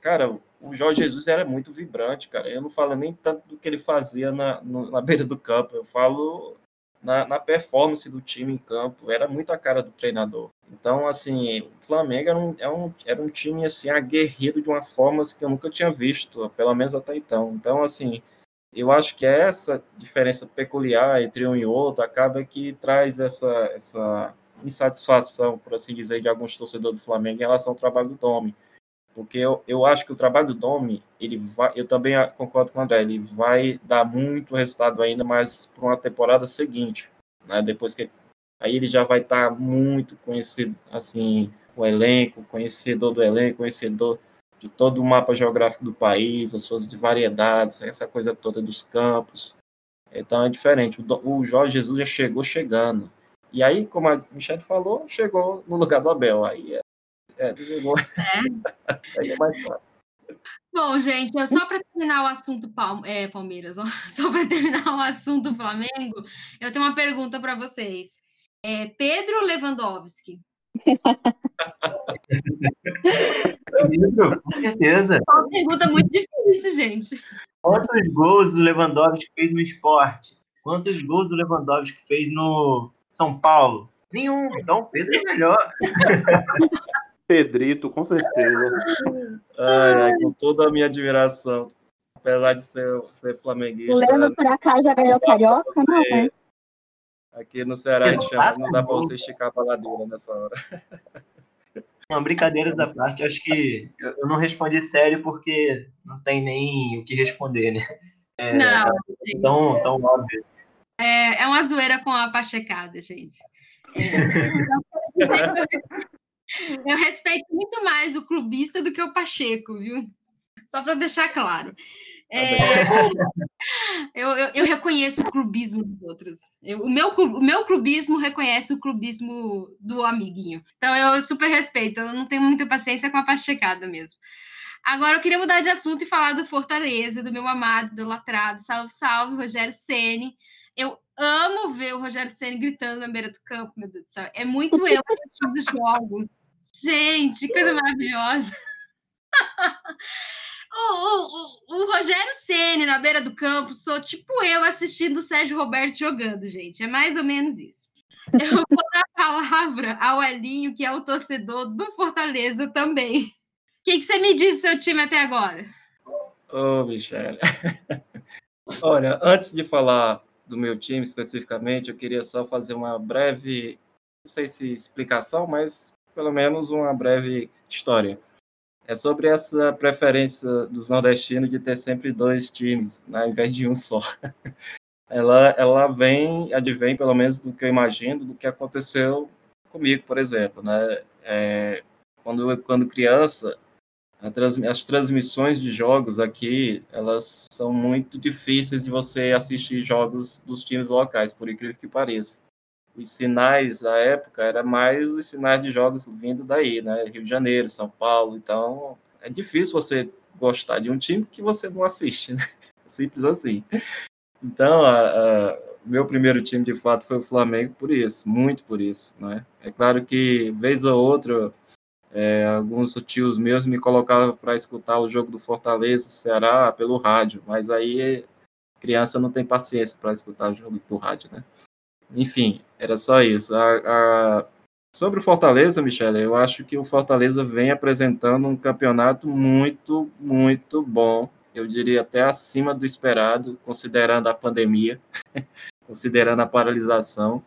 Cara, o Jorge Jesus era muito vibrante, cara. Eu não falo nem tanto do que ele fazia na, na beira do campo, eu falo na, na, performance do time em campo. Era muito a cara do treinador. Então, assim, o Flamengo era um, era é um, era um time assim, aguerrido de uma forma assim, que eu nunca tinha visto, pelo menos até então. Então, assim, eu acho que essa diferença peculiar entre um e outro acaba que traz essa, essa insatisfação, por assim dizer, de alguns torcedores do Flamengo em relação ao trabalho do Domi porque eu, eu acho que o trabalho do Domi, ele vai, eu também concordo com o André, ele vai dar muito resultado ainda, mas para uma temporada seguinte, né? Depois que aí ele já vai estar tá muito conhecido, assim, o elenco, conhecedor do elenco, conhecedor de todo o mapa geográfico do país, as suas variedades, essa coisa toda dos campos. Então é diferente. O, o Jorge Jesus já chegou chegando. E aí, como a Michelle falou, chegou no lugar do Abel. Aí é é, desligou. É. Aí é mais fácil. Bom, gente, só para terminar o assunto Palme é, Palmeiras, ó, só para terminar o assunto Flamengo, eu tenho uma pergunta para vocês. É, Pedro Lewandowski? Pedro, com certeza. É uma pergunta muito difícil, gente. Quantos gols o Lewandowski fez no esporte? Quantos gols o Lewandowski fez no São Paulo? Nenhum. Então, Pedro é melhor. Pedrito, com certeza. Ai, ai, com toda a minha admiração. Apesar de ser, ser flamenguista. Lendo pra cá já ganhou carioca, não, né? Aqui no Ceará a gente chama, não dá para você esticar a paladeira nessa hora. Não, brincadeiras da parte, acho que eu não respondi sério porque não tem nem o que responder, né? É, não. Tão, tão óbvio. É, é uma zoeira com a pachecada, gente. É, eu respeito muito mais o clubista do que o Pacheco, viu? Só para deixar claro. É, eu, eu, eu, reconheço o clubismo dos outros. Eu, o, meu, o meu clubismo reconhece o clubismo do amiguinho. Então eu super respeito. Eu não tenho muita paciência com a pachecada mesmo. Agora eu queria mudar de assunto e falar do Fortaleza, do meu amado, do latrado. Salve, salve, Rogério Ceni. Eu amo ver o Rogério Ceni gritando na beira do campo, meu Deus do céu. É muito eu assistindo os jogos. Gente, coisa maravilhosa. o, o, o, Rogério Ceni na beira do campo, sou tipo eu assistindo o Sérgio Roberto jogando, gente. É mais ou menos isso. Eu vou dar a palavra ao Elinho, que é o torcedor do Fortaleza também. O que, que você me disse do seu time até agora? Ô, oh, Michele. Olha, antes de falar do meu time especificamente, eu queria só fazer uma breve, não sei se explicação, mas pelo menos uma breve história. É sobre essa preferência dos nordestinos de ter sempre dois times, né, ao invés de um só. Ela, ela vem, advém, pelo menos do que eu imagino, do que aconteceu comigo, por exemplo. Né? É, quando, quando criança, as transmissões de jogos aqui, elas são muito difíceis de você assistir jogos dos times locais, por incrível que pareça. Os sinais, à época, era mais os sinais de jogos vindo daí, né? Rio de Janeiro, São Paulo, então é difícil você gostar de um time que você não assiste, né? Simples assim. Então, a, a, meu primeiro time, de fato, foi o Flamengo por isso, muito por isso, né? É claro que, vez ou outra, é, alguns tios meus me colocavam para escutar o jogo do Fortaleza, Ceará, pelo rádio, mas aí criança não tem paciência para escutar o jogo do rádio, né? Enfim, era só isso. A, a... Sobre o Fortaleza, Michele, eu acho que o Fortaleza vem apresentando um campeonato muito, muito bom. Eu diria até acima do esperado, considerando a pandemia, considerando a paralisação.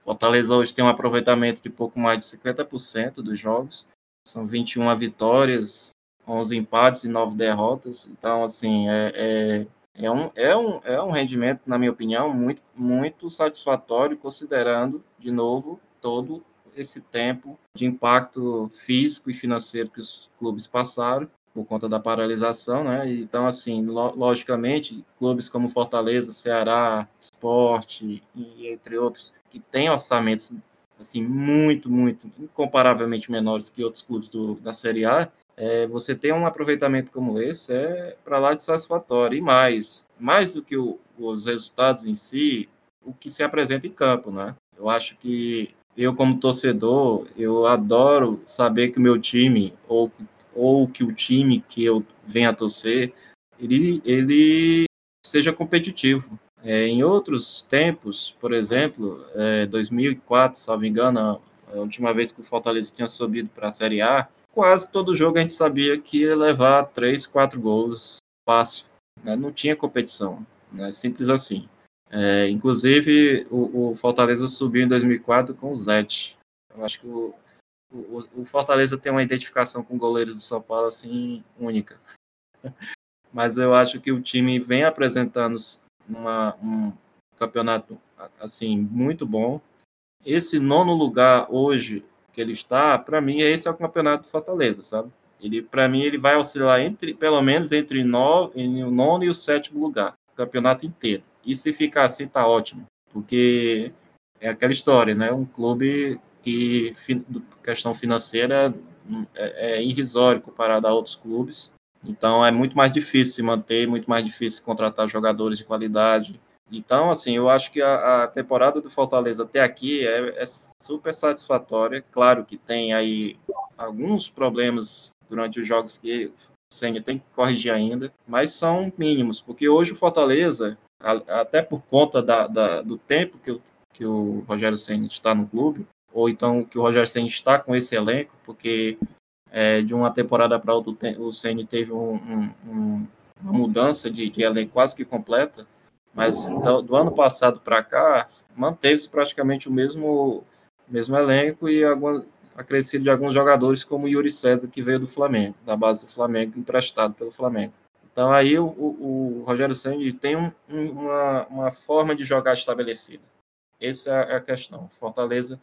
Fortaleza hoje tem um aproveitamento de pouco mais de 50% dos jogos. São 21 vitórias, 11 empates e 9 derrotas. Então, assim, é, é, é, um, é, um, é um rendimento, na minha opinião, muito, muito satisfatório, considerando, de novo, todo esse tempo de impacto físico e financeiro que os clubes passaram por conta da paralisação, né? Então, assim, lo logicamente, clubes como Fortaleza, Ceará, Esporte e entre outros, que têm orçamentos assim, muito, muito, incomparavelmente menores que outros clubes do, da Série A, é, você ter um aproveitamento como esse é para lá de satisfatório. E mais, mais do que o, os resultados em si, o que se apresenta em campo, né? Eu acho que eu, como torcedor, eu adoro saber que o meu time, ou, ou que o time que eu venho a torcer, ele, ele seja competitivo. É, em outros tempos, por exemplo, é, 2004, salvo engano, a última vez que o Fortaleza tinha subido para a Série A, quase todo jogo a gente sabia que ia levar três, quatro gols fácil. Né? Não tinha competição, né? simples assim. É, inclusive, o, o, Fortaleza subiu em 2004 com o Zete. Eu acho que o, o, o, Fortaleza tem uma identificação com goleiros do São Paulo assim única. Mas eu acho que o time vem apresentando uma, um campeonato assim muito bom. Esse nono lugar hoje que ele está, para mim esse é o campeonato do Fortaleza, sabe? Ele para mim ele vai oscilar entre pelo menos entre nove, o nono e o sétimo lugar, o campeonato inteiro. E se ficar assim tá ótimo, porque é aquela história, né? Um clube que questão financeira é, é irrisório comparado a outros clubes então é muito mais difícil se manter, muito mais difícil contratar jogadores de qualidade. Então, assim, eu acho que a, a temporada do Fortaleza até aqui é, é, super satisfatória. Claro que tem aí alguns problemas durante os jogos que o Senna tem que corrigir ainda, mas são mínimos, porque hoje o Fortaleza, a, até por conta da, da, do tempo que, o, que o Rogério Senna está no clube, ou então que o Rogério Senna está com esse elenco, porque é, de uma temporada para outra, o Ceni teve um, um, um, uma mudança de, de elenco quase que completa, mas do, do ano passado para cá, manteve-se praticamente o mesmo, mesmo elenco e acrescido de alguns jogadores, como o Yuri César, que veio do Flamengo, da base do Flamengo, emprestado pelo Flamengo. Então aí o, o, Rogério Ceni tem um, uma, uma forma de jogar estabelecida. Essa é a questão. Fortaleza,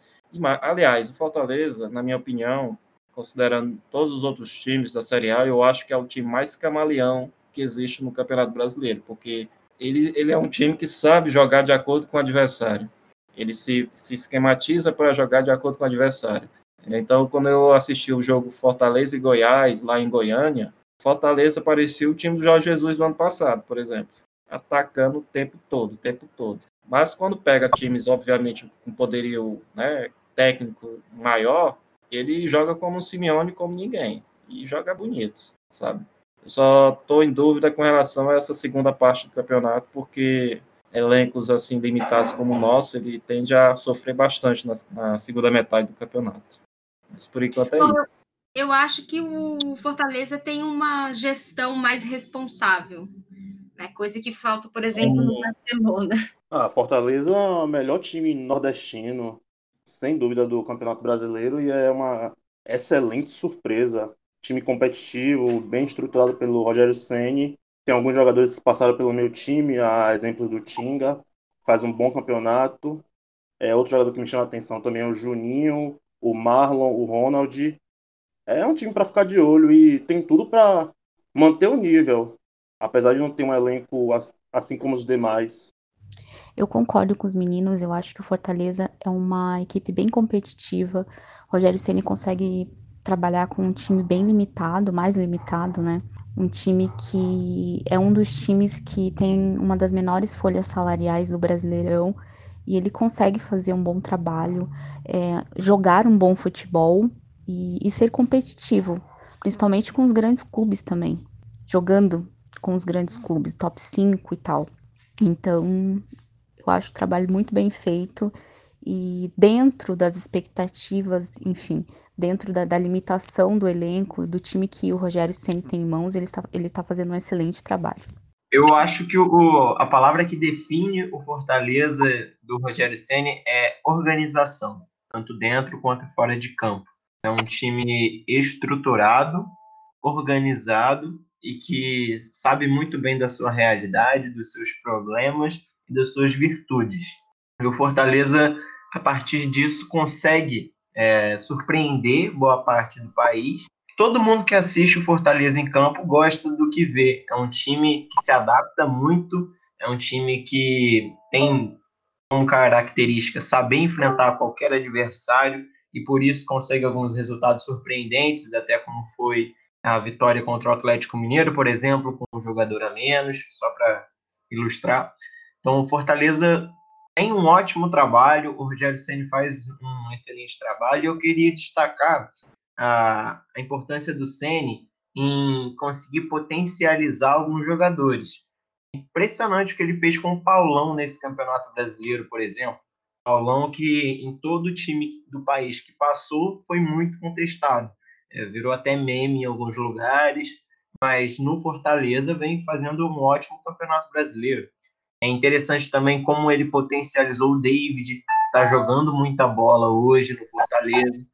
aliás, o Fortaleza, na minha opinião, considerando todos os outros times da Série A, eu acho que é o time mais camaleão que existe no Campeonato Brasileiro, porque ele, ele é um time que sabe jogar de acordo com o adversário. Ele se, se esquematiza para jogar de acordo com o adversário. Então, quando eu assisti o jogo Fortaleza e Goiás, lá em Goiânia, Fortaleza parecia o time do Jorge Jesus do ano passado, por exemplo, atacando o tempo todo, o tempo todo. Mas quando pega times, obviamente, com poderio né, técnico maior, ele joga como o Simeone como ninguém. E joga bonito, sabe? Eu só estou em dúvida com relação a essa segunda parte do campeonato, porque elencos assim limitados como o nosso, ele tende a sofrer bastante na, na segunda metade do campeonato. Mas por enquanto é Bom, isso. Eu acho que o Fortaleza tem uma gestão mais responsável, né? Coisa que falta, por exemplo, Sim. no Barcelona. Ah, Fortaleza é o melhor time nordestino, sem dúvida, do Campeonato Brasileiro e é uma excelente surpresa. Time competitivo, bem estruturado pelo Rogério Ceni tem alguns jogadores que passaram pelo meu time, a exemplo do Tinga, faz um bom campeonato. É, outro jogador que me chama a atenção também é o Juninho, o Marlon, o Ronald. É um time para ficar de olho e tem tudo para manter o nível, apesar de não ter um elenco assim como os demais. Eu concordo com os meninos, eu acho que o Fortaleza é uma equipe bem competitiva. Rogério Ceni consegue trabalhar com um time bem limitado, mais limitado, né? um time que é um dos times que tem uma das menores folhas salariais do Brasileirão e ele consegue fazer um bom trabalho, é, jogar um bom futebol e, e, ser competitivo, principalmente com os grandes clubes também, jogando com os grandes clubes, top 5 e tal. Então, eu acho o trabalho muito bem feito e dentro das expectativas, enfim, dentro da, da, limitação do elenco, do time que o Rogério Senna tem em mãos, ele está, ele está fazendo um excelente trabalho. Eu acho que o, a palavra que define o Fortaleza do Rogério Senna é organização, tanto dentro quanto fora de campo. É um time estruturado, organizado e que sabe muito bem da sua realidade, dos seus problemas e das suas virtudes. E o Fortaleza, a partir disso, consegue é, surpreender boa parte do país. Todo mundo que assiste o Fortaleza em campo gosta do que vê. É um time que se adapta muito, é um time que tem como característica saber enfrentar qualquer adversário e por isso consegue alguns resultados surpreendentes, até como foi a vitória contra o Atlético Mineiro, por exemplo, com um jogador a menos, só para ilustrar. Então, o Fortaleza tem um ótimo trabalho, o Rogério Senna faz um excelente trabalho. Eu queria destacar a, a importância do Senna em conseguir potencializar alguns jogadores. Impressionante o que ele fez com o Paulão nesse Campeonato Brasileiro, por exemplo. Paulão que em todo o time do país que passou foi muito contestado. É, virou até meme em alguns lugares, mas no Fortaleza vem fazendo um ótimo Campeonato Brasileiro. É interessante também como ele potencializou o David, está jogando muita bola hoje no Fortaleza.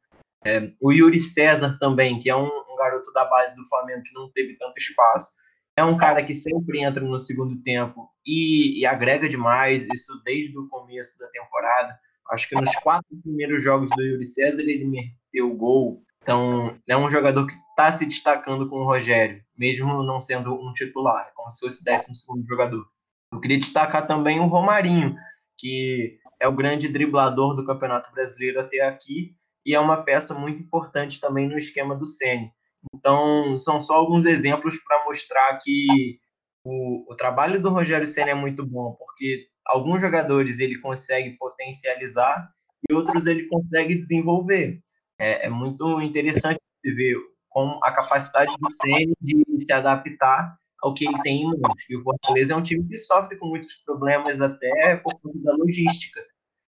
É, o Yuri César também, que é um, um, garoto da base do Flamengo que não teve tanto espaço. É um cara que sempre entra no segundo tempo e, e agrega demais, isso desde o começo da temporada. Acho que nos quatro primeiros jogos do Yuri César ele meteu gol. Então, é um jogador que está se destacando com o Rogério, mesmo não sendo um titular, é como se fosse o décimo segundo jogador. Eu queria destacar também o Romarinho, que é o grande driblador do Campeonato Brasileiro até aqui e é uma peça muito importante também no esquema do Ceni. Então, são só alguns exemplos para mostrar que o, o, trabalho do Rogério Senna é muito bom, porque alguns jogadores ele consegue potencializar e outros ele consegue desenvolver. É, é muito interessante se ver com a capacidade do Senna de se adaptar ao que ele tem em mãos. E o Fortaleza é um time que sofre com muitos problemas até por conta da logística.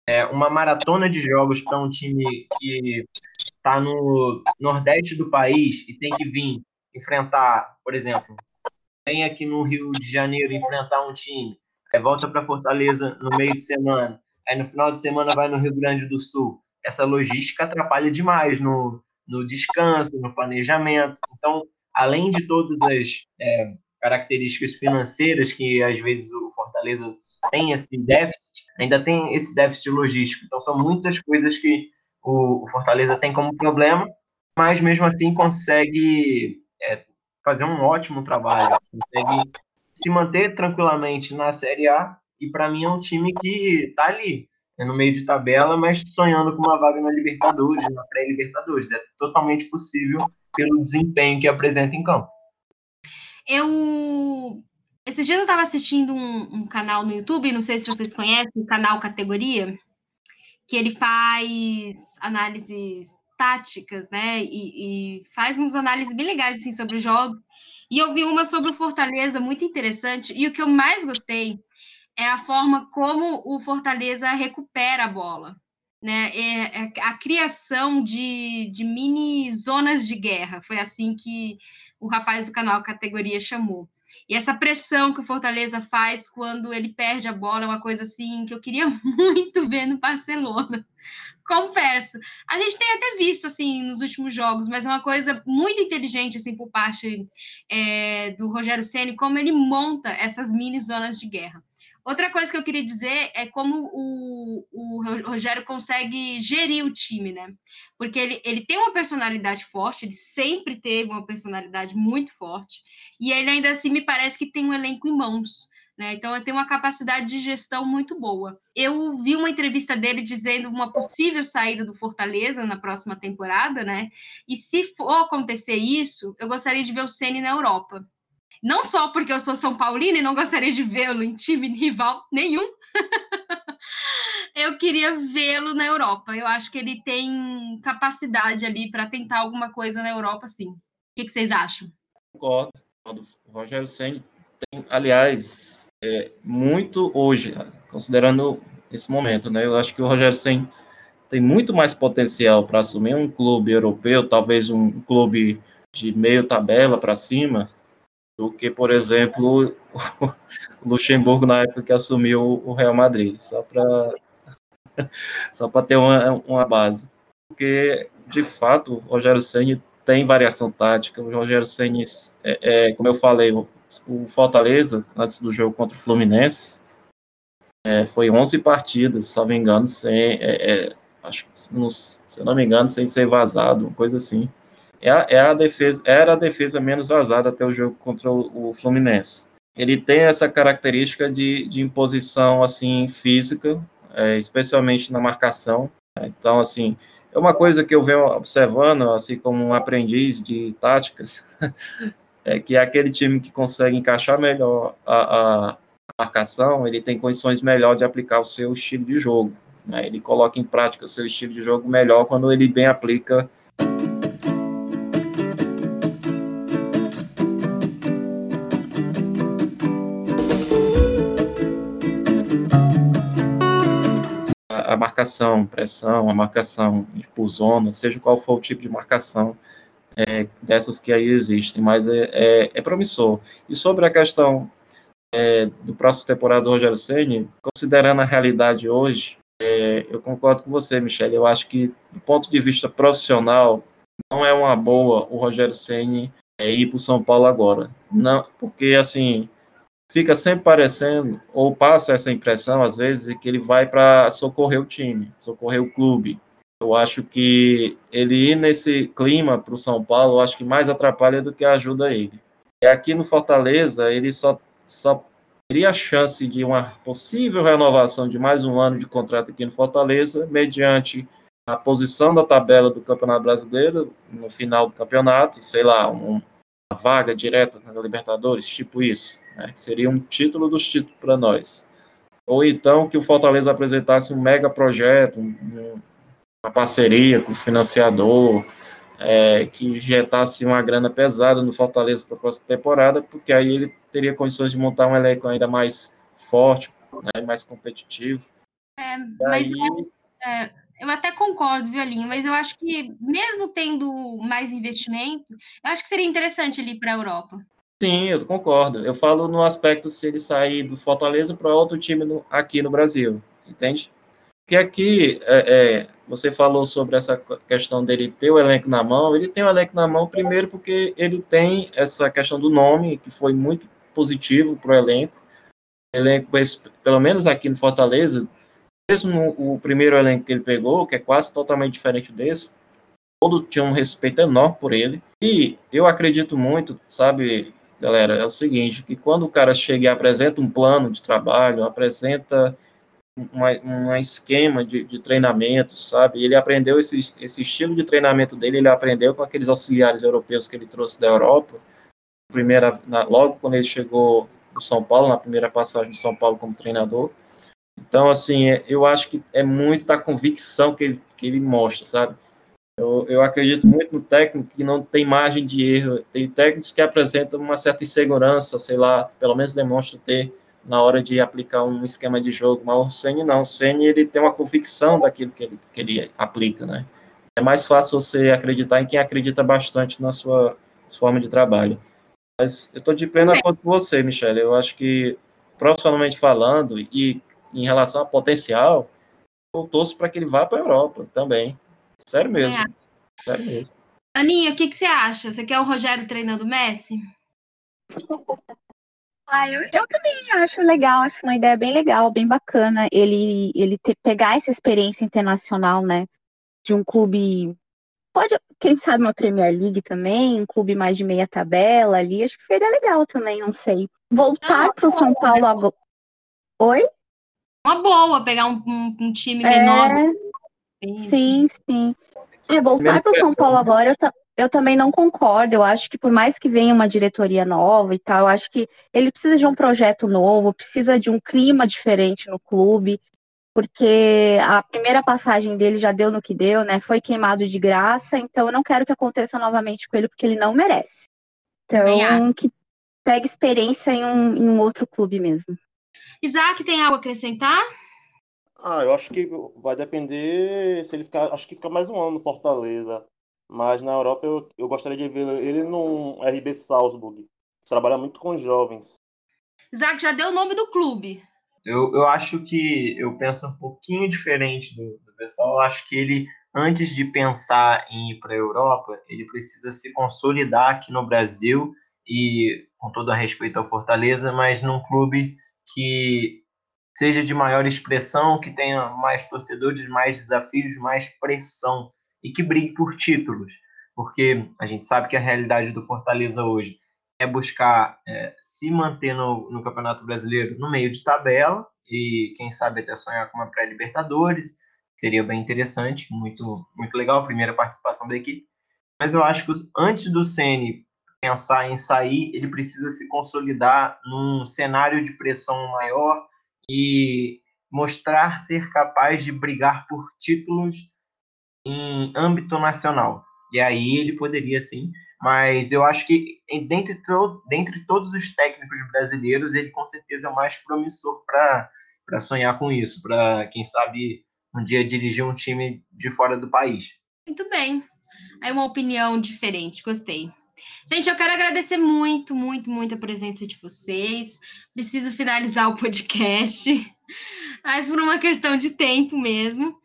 É uma maratona de jogos para um time que está no nordeste do país e tem que vir enfrentar, por exemplo, vem aqui no Rio de Janeiro enfrentar um time, aí volta para Fortaleza no meio de semana, aí no final de semana vai no Rio Grande do Sul. Essa logística atrapalha demais no, no descanso, no planejamento. Então, além de todas as é, características financeiras que às vezes o Fortaleza tem esse déficit, ainda tem esse déficit logístico. Então são muitas coisas que o, Fortaleza tem como problema, mas mesmo assim consegue é, fazer um ótimo trabalho, consegue se manter tranquilamente na Série A e para mim é um time que está ali, é no meio de tabela, mas sonhando com uma vaga na Libertadores, na pré-Libertadores. É totalmente possível pelo desempenho que apresenta em campo. Eu. Esses dias eu estava assistindo um, um, canal no YouTube, não sei se vocês conhecem, o canal Categoria, que ele faz análises táticas, né? E, e faz uns análises bem legais assim, sobre o jogo. E eu vi uma sobre o Fortaleza muito interessante, e o que eu mais gostei é a forma como o Fortaleza recupera a bola. Né? É, é a criação de, de mini zonas de guerra, foi assim que o rapaz do canal Categoria chamou. E essa pressão que o Fortaleza faz quando ele perde a bola é uma coisa assim que eu queria muito ver no Barcelona. Confesso. A gente tem até visto assim nos últimos jogos, mas é uma coisa muito inteligente assim por parte é, do Rogério Ceni como ele monta essas mini zonas de guerra. Outra coisa que eu queria dizer é como o, o Rogério consegue gerir o time, né? Porque ele, ele tem uma personalidade forte, ele sempre teve uma personalidade muito forte, e ele ainda assim me parece que tem um elenco em mãos. Né? Então, ele tem uma capacidade de gestão muito boa. Eu vi uma entrevista dele dizendo uma possível saída do Fortaleza na próxima temporada, né? E se for acontecer isso, eu gostaria de ver o Ceni na Europa. Não só porque eu sou São Paulino e não gostaria de vê-lo em time rival nenhum. eu queria vê-lo na Europa. Eu acho que ele tem capacidade ali para tentar alguma coisa na Europa, sim. O que, que vocês acham? Concordo. O Rogério Senni tem, aliás, é, muito hoje, considerando esse momento, né? Eu acho que o Rogério Senni tem muito mais potencial para assumir um clube europeu, talvez um clube de meio tabela para cima, do que, por exemplo, o Luxemburgo na época que assumiu o Real Madrid, só para só para ter uma, uma base. Porque, de fato, o Rogério Senni tem variação tática, o Rogério Senni, é, é, como eu falei, o, Fortaleza, antes do jogo contra o Fluminense, é, foi 11 partidas, se não me engano, sem, é, é, acho se não me engano, sem ser vazado, uma coisa assim é a, é a defesa, era a defesa menos vazada até o jogo contra o, Fluminense. Ele tem essa característica de, de imposição assim física, é, especialmente na marcação. Então, assim, é uma coisa que eu venho observando, assim como um aprendiz de táticas, é que é aquele time que consegue encaixar melhor a, a marcação, ele tem condições melhor de aplicar o seu estilo de jogo. Né? Ele coloca em prática o seu estilo de jogo melhor quando ele bem aplica a marcação, pressão, a marcação por zona, seja qual for o tipo de marcação é, dessas que aí existem, mas é, é, é promissor. E sobre a questão é, do próximo temporada do Rogério Ceni, considerando a realidade hoje, é, eu concordo com você, Michele. Eu acho que, do ponto de vista profissional, não é uma boa o Rogério Ceni é, ir para o São Paulo agora. Não, porque assim fica sempre parecendo, ou passa essa impressão, às vezes, que ele vai para socorrer o time, socorrer o clube. Eu acho que ele ir nesse clima para o São Paulo, eu acho que mais atrapalha do que ajuda ele. E aqui no Fortaleza, ele só, só teria a chance de uma possível renovação de mais um ano de contrato aqui no Fortaleza, mediante a posição da tabela do Campeonato Brasileiro no final do campeonato, sei lá, um, uma vaga direta na Libertadores, tipo isso né, que seria um título dos títulos para nós. Ou então que o Fortaleza apresentasse um mega projeto, um, uma parceria com o financiador, é, que injetasse uma grana pesada no Fortaleza para a próxima temporada, porque aí ele teria condições de montar um elenco ainda mais forte, né, mais competitivo. É, mas aí... é, eu até concordo, Violinho, mas eu acho que mesmo tendo mais investimento, eu acho que seria interessante ele ir para a Europa. Sim, eu concordo. Eu falo no aspecto se ele sair do Fortaleza para outro time no, aqui no Brasil, entende? Porque aqui, é, é, você falou sobre essa questão dele ter o elenco na mão. Ele tem o elenco na mão, primeiro, porque ele tem essa questão do nome, que foi muito positivo para o elenco. Elenco, pelo menos aqui no Fortaleza, mesmo o primeiro elenco que ele pegou, que é quase totalmente diferente desse, todos tinham um respeito enorme por ele. E eu acredito muito, sabe, galera, é o seguinte, que quando o cara chega e apresenta um plano de trabalho, apresenta um esquema de, de treinamento, sabe? Ele aprendeu esse, esse estilo de treinamento dele, ele aprendeu com aqueles auxiliares europeus que ele trouxe da Europa, primeira, na, logo quando ele chegou no São Paulo, na primeira passagem de São Paulo como treinador. Então, assim, é, eu acho que é muito da convicção que ele, que ele mostra, sabe? Eu, eu acredito muito no técnico que não tem margem de erro. Tem técnicos que apresentam uma certa insegurança, sei lá, pelo menos demonstra ter na hora de aplicar um esquema de jogo. Mas o Ceni não. O Ceni ele tem uma convicção daquilo que ele, que ele aplica, né? É mais fácil você acreditar em quem acredita bastante na sua forma de trabalho. Mas eu estou de pleno acordo com você, Michele. Eu acho que, profissionalmente falando, e em relação a potencial, eu torço para que ele vá para a Europa também. Sério mesmo. É. Sério mesmo. Aninha, o que, que você acha? Você quer o Rogério treinando o Messi? Ah, eu, eu, também acho legal, acho uma ideia bem legal, bem bacana ele, ele ter, pegar essa experiência internacional, né? De um clube. Pode, quem sabe, uma Premier League também, um clube mais de meia tabela ali, acho que seria legal também, não sei. Voltar para o São Paulo agora. Oi? Uma boa, pegar um, um, um time menor. É... Sim, sim. É, voltar para o São Paulo agora, eu, eu também não concordo. Eu acho que por mais que venha uma diretoria nova e tal, eu acho que ele precisa de um projeto novo, precisa de um clima diferente no clube, porque a primeira passagem dele já deu no que deu, né? Foi queimado de graça, então eu não quero que aconteça novamente com ele, porque ele não merece. Então, que pegue experiência em um, em um outro clube mesmo. Isaac, tem algo a acrescentar? Ah, eu acho que vai depender se ele ficar. Acho que fica mais um ano no Fortaleza. Mas na Europa eu, eu gostaria de ver ele no RB Salzburg. Trabalha muito com jovens. Isaac, já deu o nome do clube. Eu, eu acho que eu penso um pouquinho diferente do, do pessoal. Eu acho que ele, antes de pensar em ir para a Europa, ele precisa se consolidar aqui no Brasil e, com todo respeito ao Fortaleza, mas num clube que seja de maior expressão, que tenha mais torcedores, mais desafios, mais pressão. E que brigue por títulos, porque a gente sabe que a realidade do Fortaleza hoje é buscar é, se manter no, no, Campeonato Brasileiro no meio de tabela e quem sabe até sonhar com uma pré-Libertadores, seria bem interessante, muito muito legal a primeira participação da equipe. Mas eu acho que antes do Ceni pensar em sair, ele precisa se consolidar num cenário de pressão maior e mostrar ser capaz de brigar por títulos em âmbito nacional. E aí ele poderia sim, mas eu acho que dentre, to dentre todos os técnicos brasileiros, ele com certeza é o mais promissor para sonhar com isso, para quem sabe um dia dirigir um time de fora do país. Muito bem. Aí uma opinião diferente, gostei. Gente, eu quero agradecer muito, muito, muito a presença de vocês. Preciso finalizar o podcast, mas por uma questão de tempo mesmo.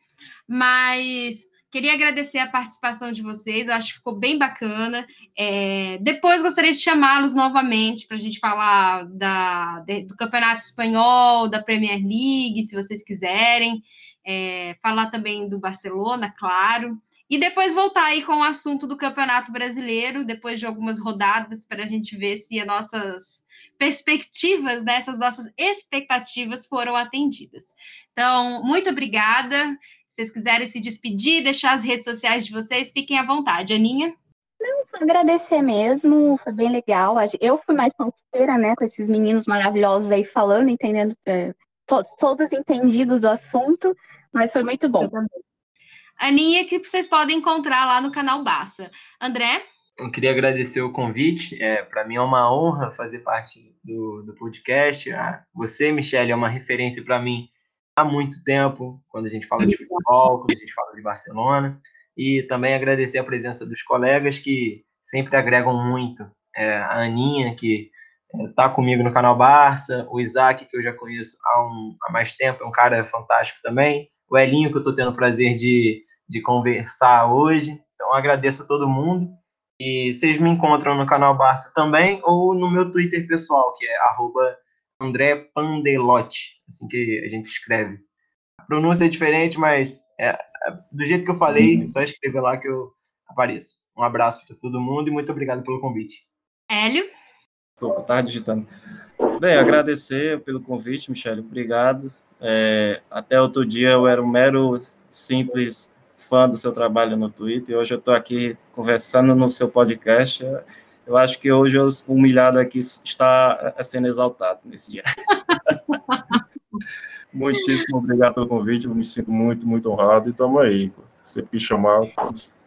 Mas queria agradecer a participação de vocês, eu acho que ficou bem bacana. É, depois gostaria de chamá-los novamente para a gente falar da, do Campeonato Espanhol, da Premier League, se vocês quiserem. É, falar também do Barcelona, claro. E depois voltar aí com o assunto do Campeonato Brasileiro, depois de algumas rodadas, para a gente ver se as nossas perspectivas, né, essas nossas expectativas foram atendidas. Então, muito obrigada. Se vocês quiserem se despedir, deixar as redes sociais de vocês, fiquem à vontade. Aninha? Não, só agradecer mesmo, foi bem legal. Eu fui mais ponteira, né, com esses meninos maravilhosos aí falando, entendendo, é, todos, todos entendidos do assunto, mas foi muito bom. Aninha, que vocês podem encontrar lá no canal Bassa. André? Eu queria agradecer o convite. É, Para mim é uma honra fazer parte do, do podcast. Ah, você, Michelle, é uma referência para mim há muito tempo, quando a gente fala de futebol, quando a gente fala de Barcelona. E também agradecer a presença dos colegas que sempre agregam muito. É, a Aninha, que está é, comigo no canal Barça, o Isaac, que eu já conheço há, um, há mais tempo, é um cara fantástico também, o Elinho, que eu estou tendo o prazer de de conversar hoje. Então agradeço a todo mundo. E vocês me encontram no canal Barça também ou no meu Twitter pessoal, que é André Pandelotti, assim que a gente escreve. A pronúncia é diferente, mas é, é, do jeito que eu falei, é só escrever lá que eu apareço. Um abraço para todo mundo e muito obrigado pelo convite. Hélio? Desculpa, tá digitando. Bem, agradecer pelo convite, Michele, obrigado. É, até outro dia eu era um mero simples fã do seu trabalho no Twitter. Hoje eu estou aqui conversando no seu podcast. Eu acho que hoje o humilhado aqui está sendo exaltado nesse dia. Muitíssimo obrigado pelo convite. Eu me sinto muito, muito honrado e estamos aí. Sempre que chamar,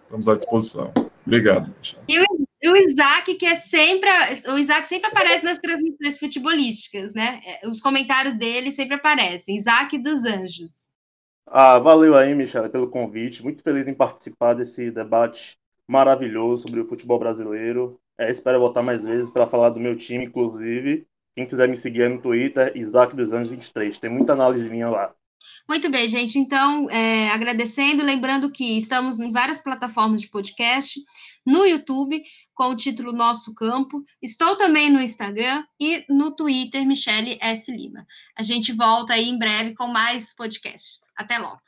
Estamos à disposição. Obrigado. E o, o Isaac, que é sempre. O Isaac sempre aparece nas transmissões futebolísticas, né? É, os comentários dele sempre aparecem. Isaac dos Anjos. Ah, valeu aí, Michele, pelo convite. Muito feliz em participar desse debate maravilhoso sobre o futebol brasileiro. É, espero voltar mais vezes para falar do meu time, inclusive. Quem quiser me seguir no Twitter, Isaac dos Anjos 23. Tem muita análise minha lá. Muito bem, gente. Então, é, agradecendo, lembrando que estamos em várias plataformas de podcast, no YouTube, com o título Nosso Campo. Estou também no Instagram e no Twitter, Michele S. Lima. A gente volta aí em breve com mais podcasts. Até logo.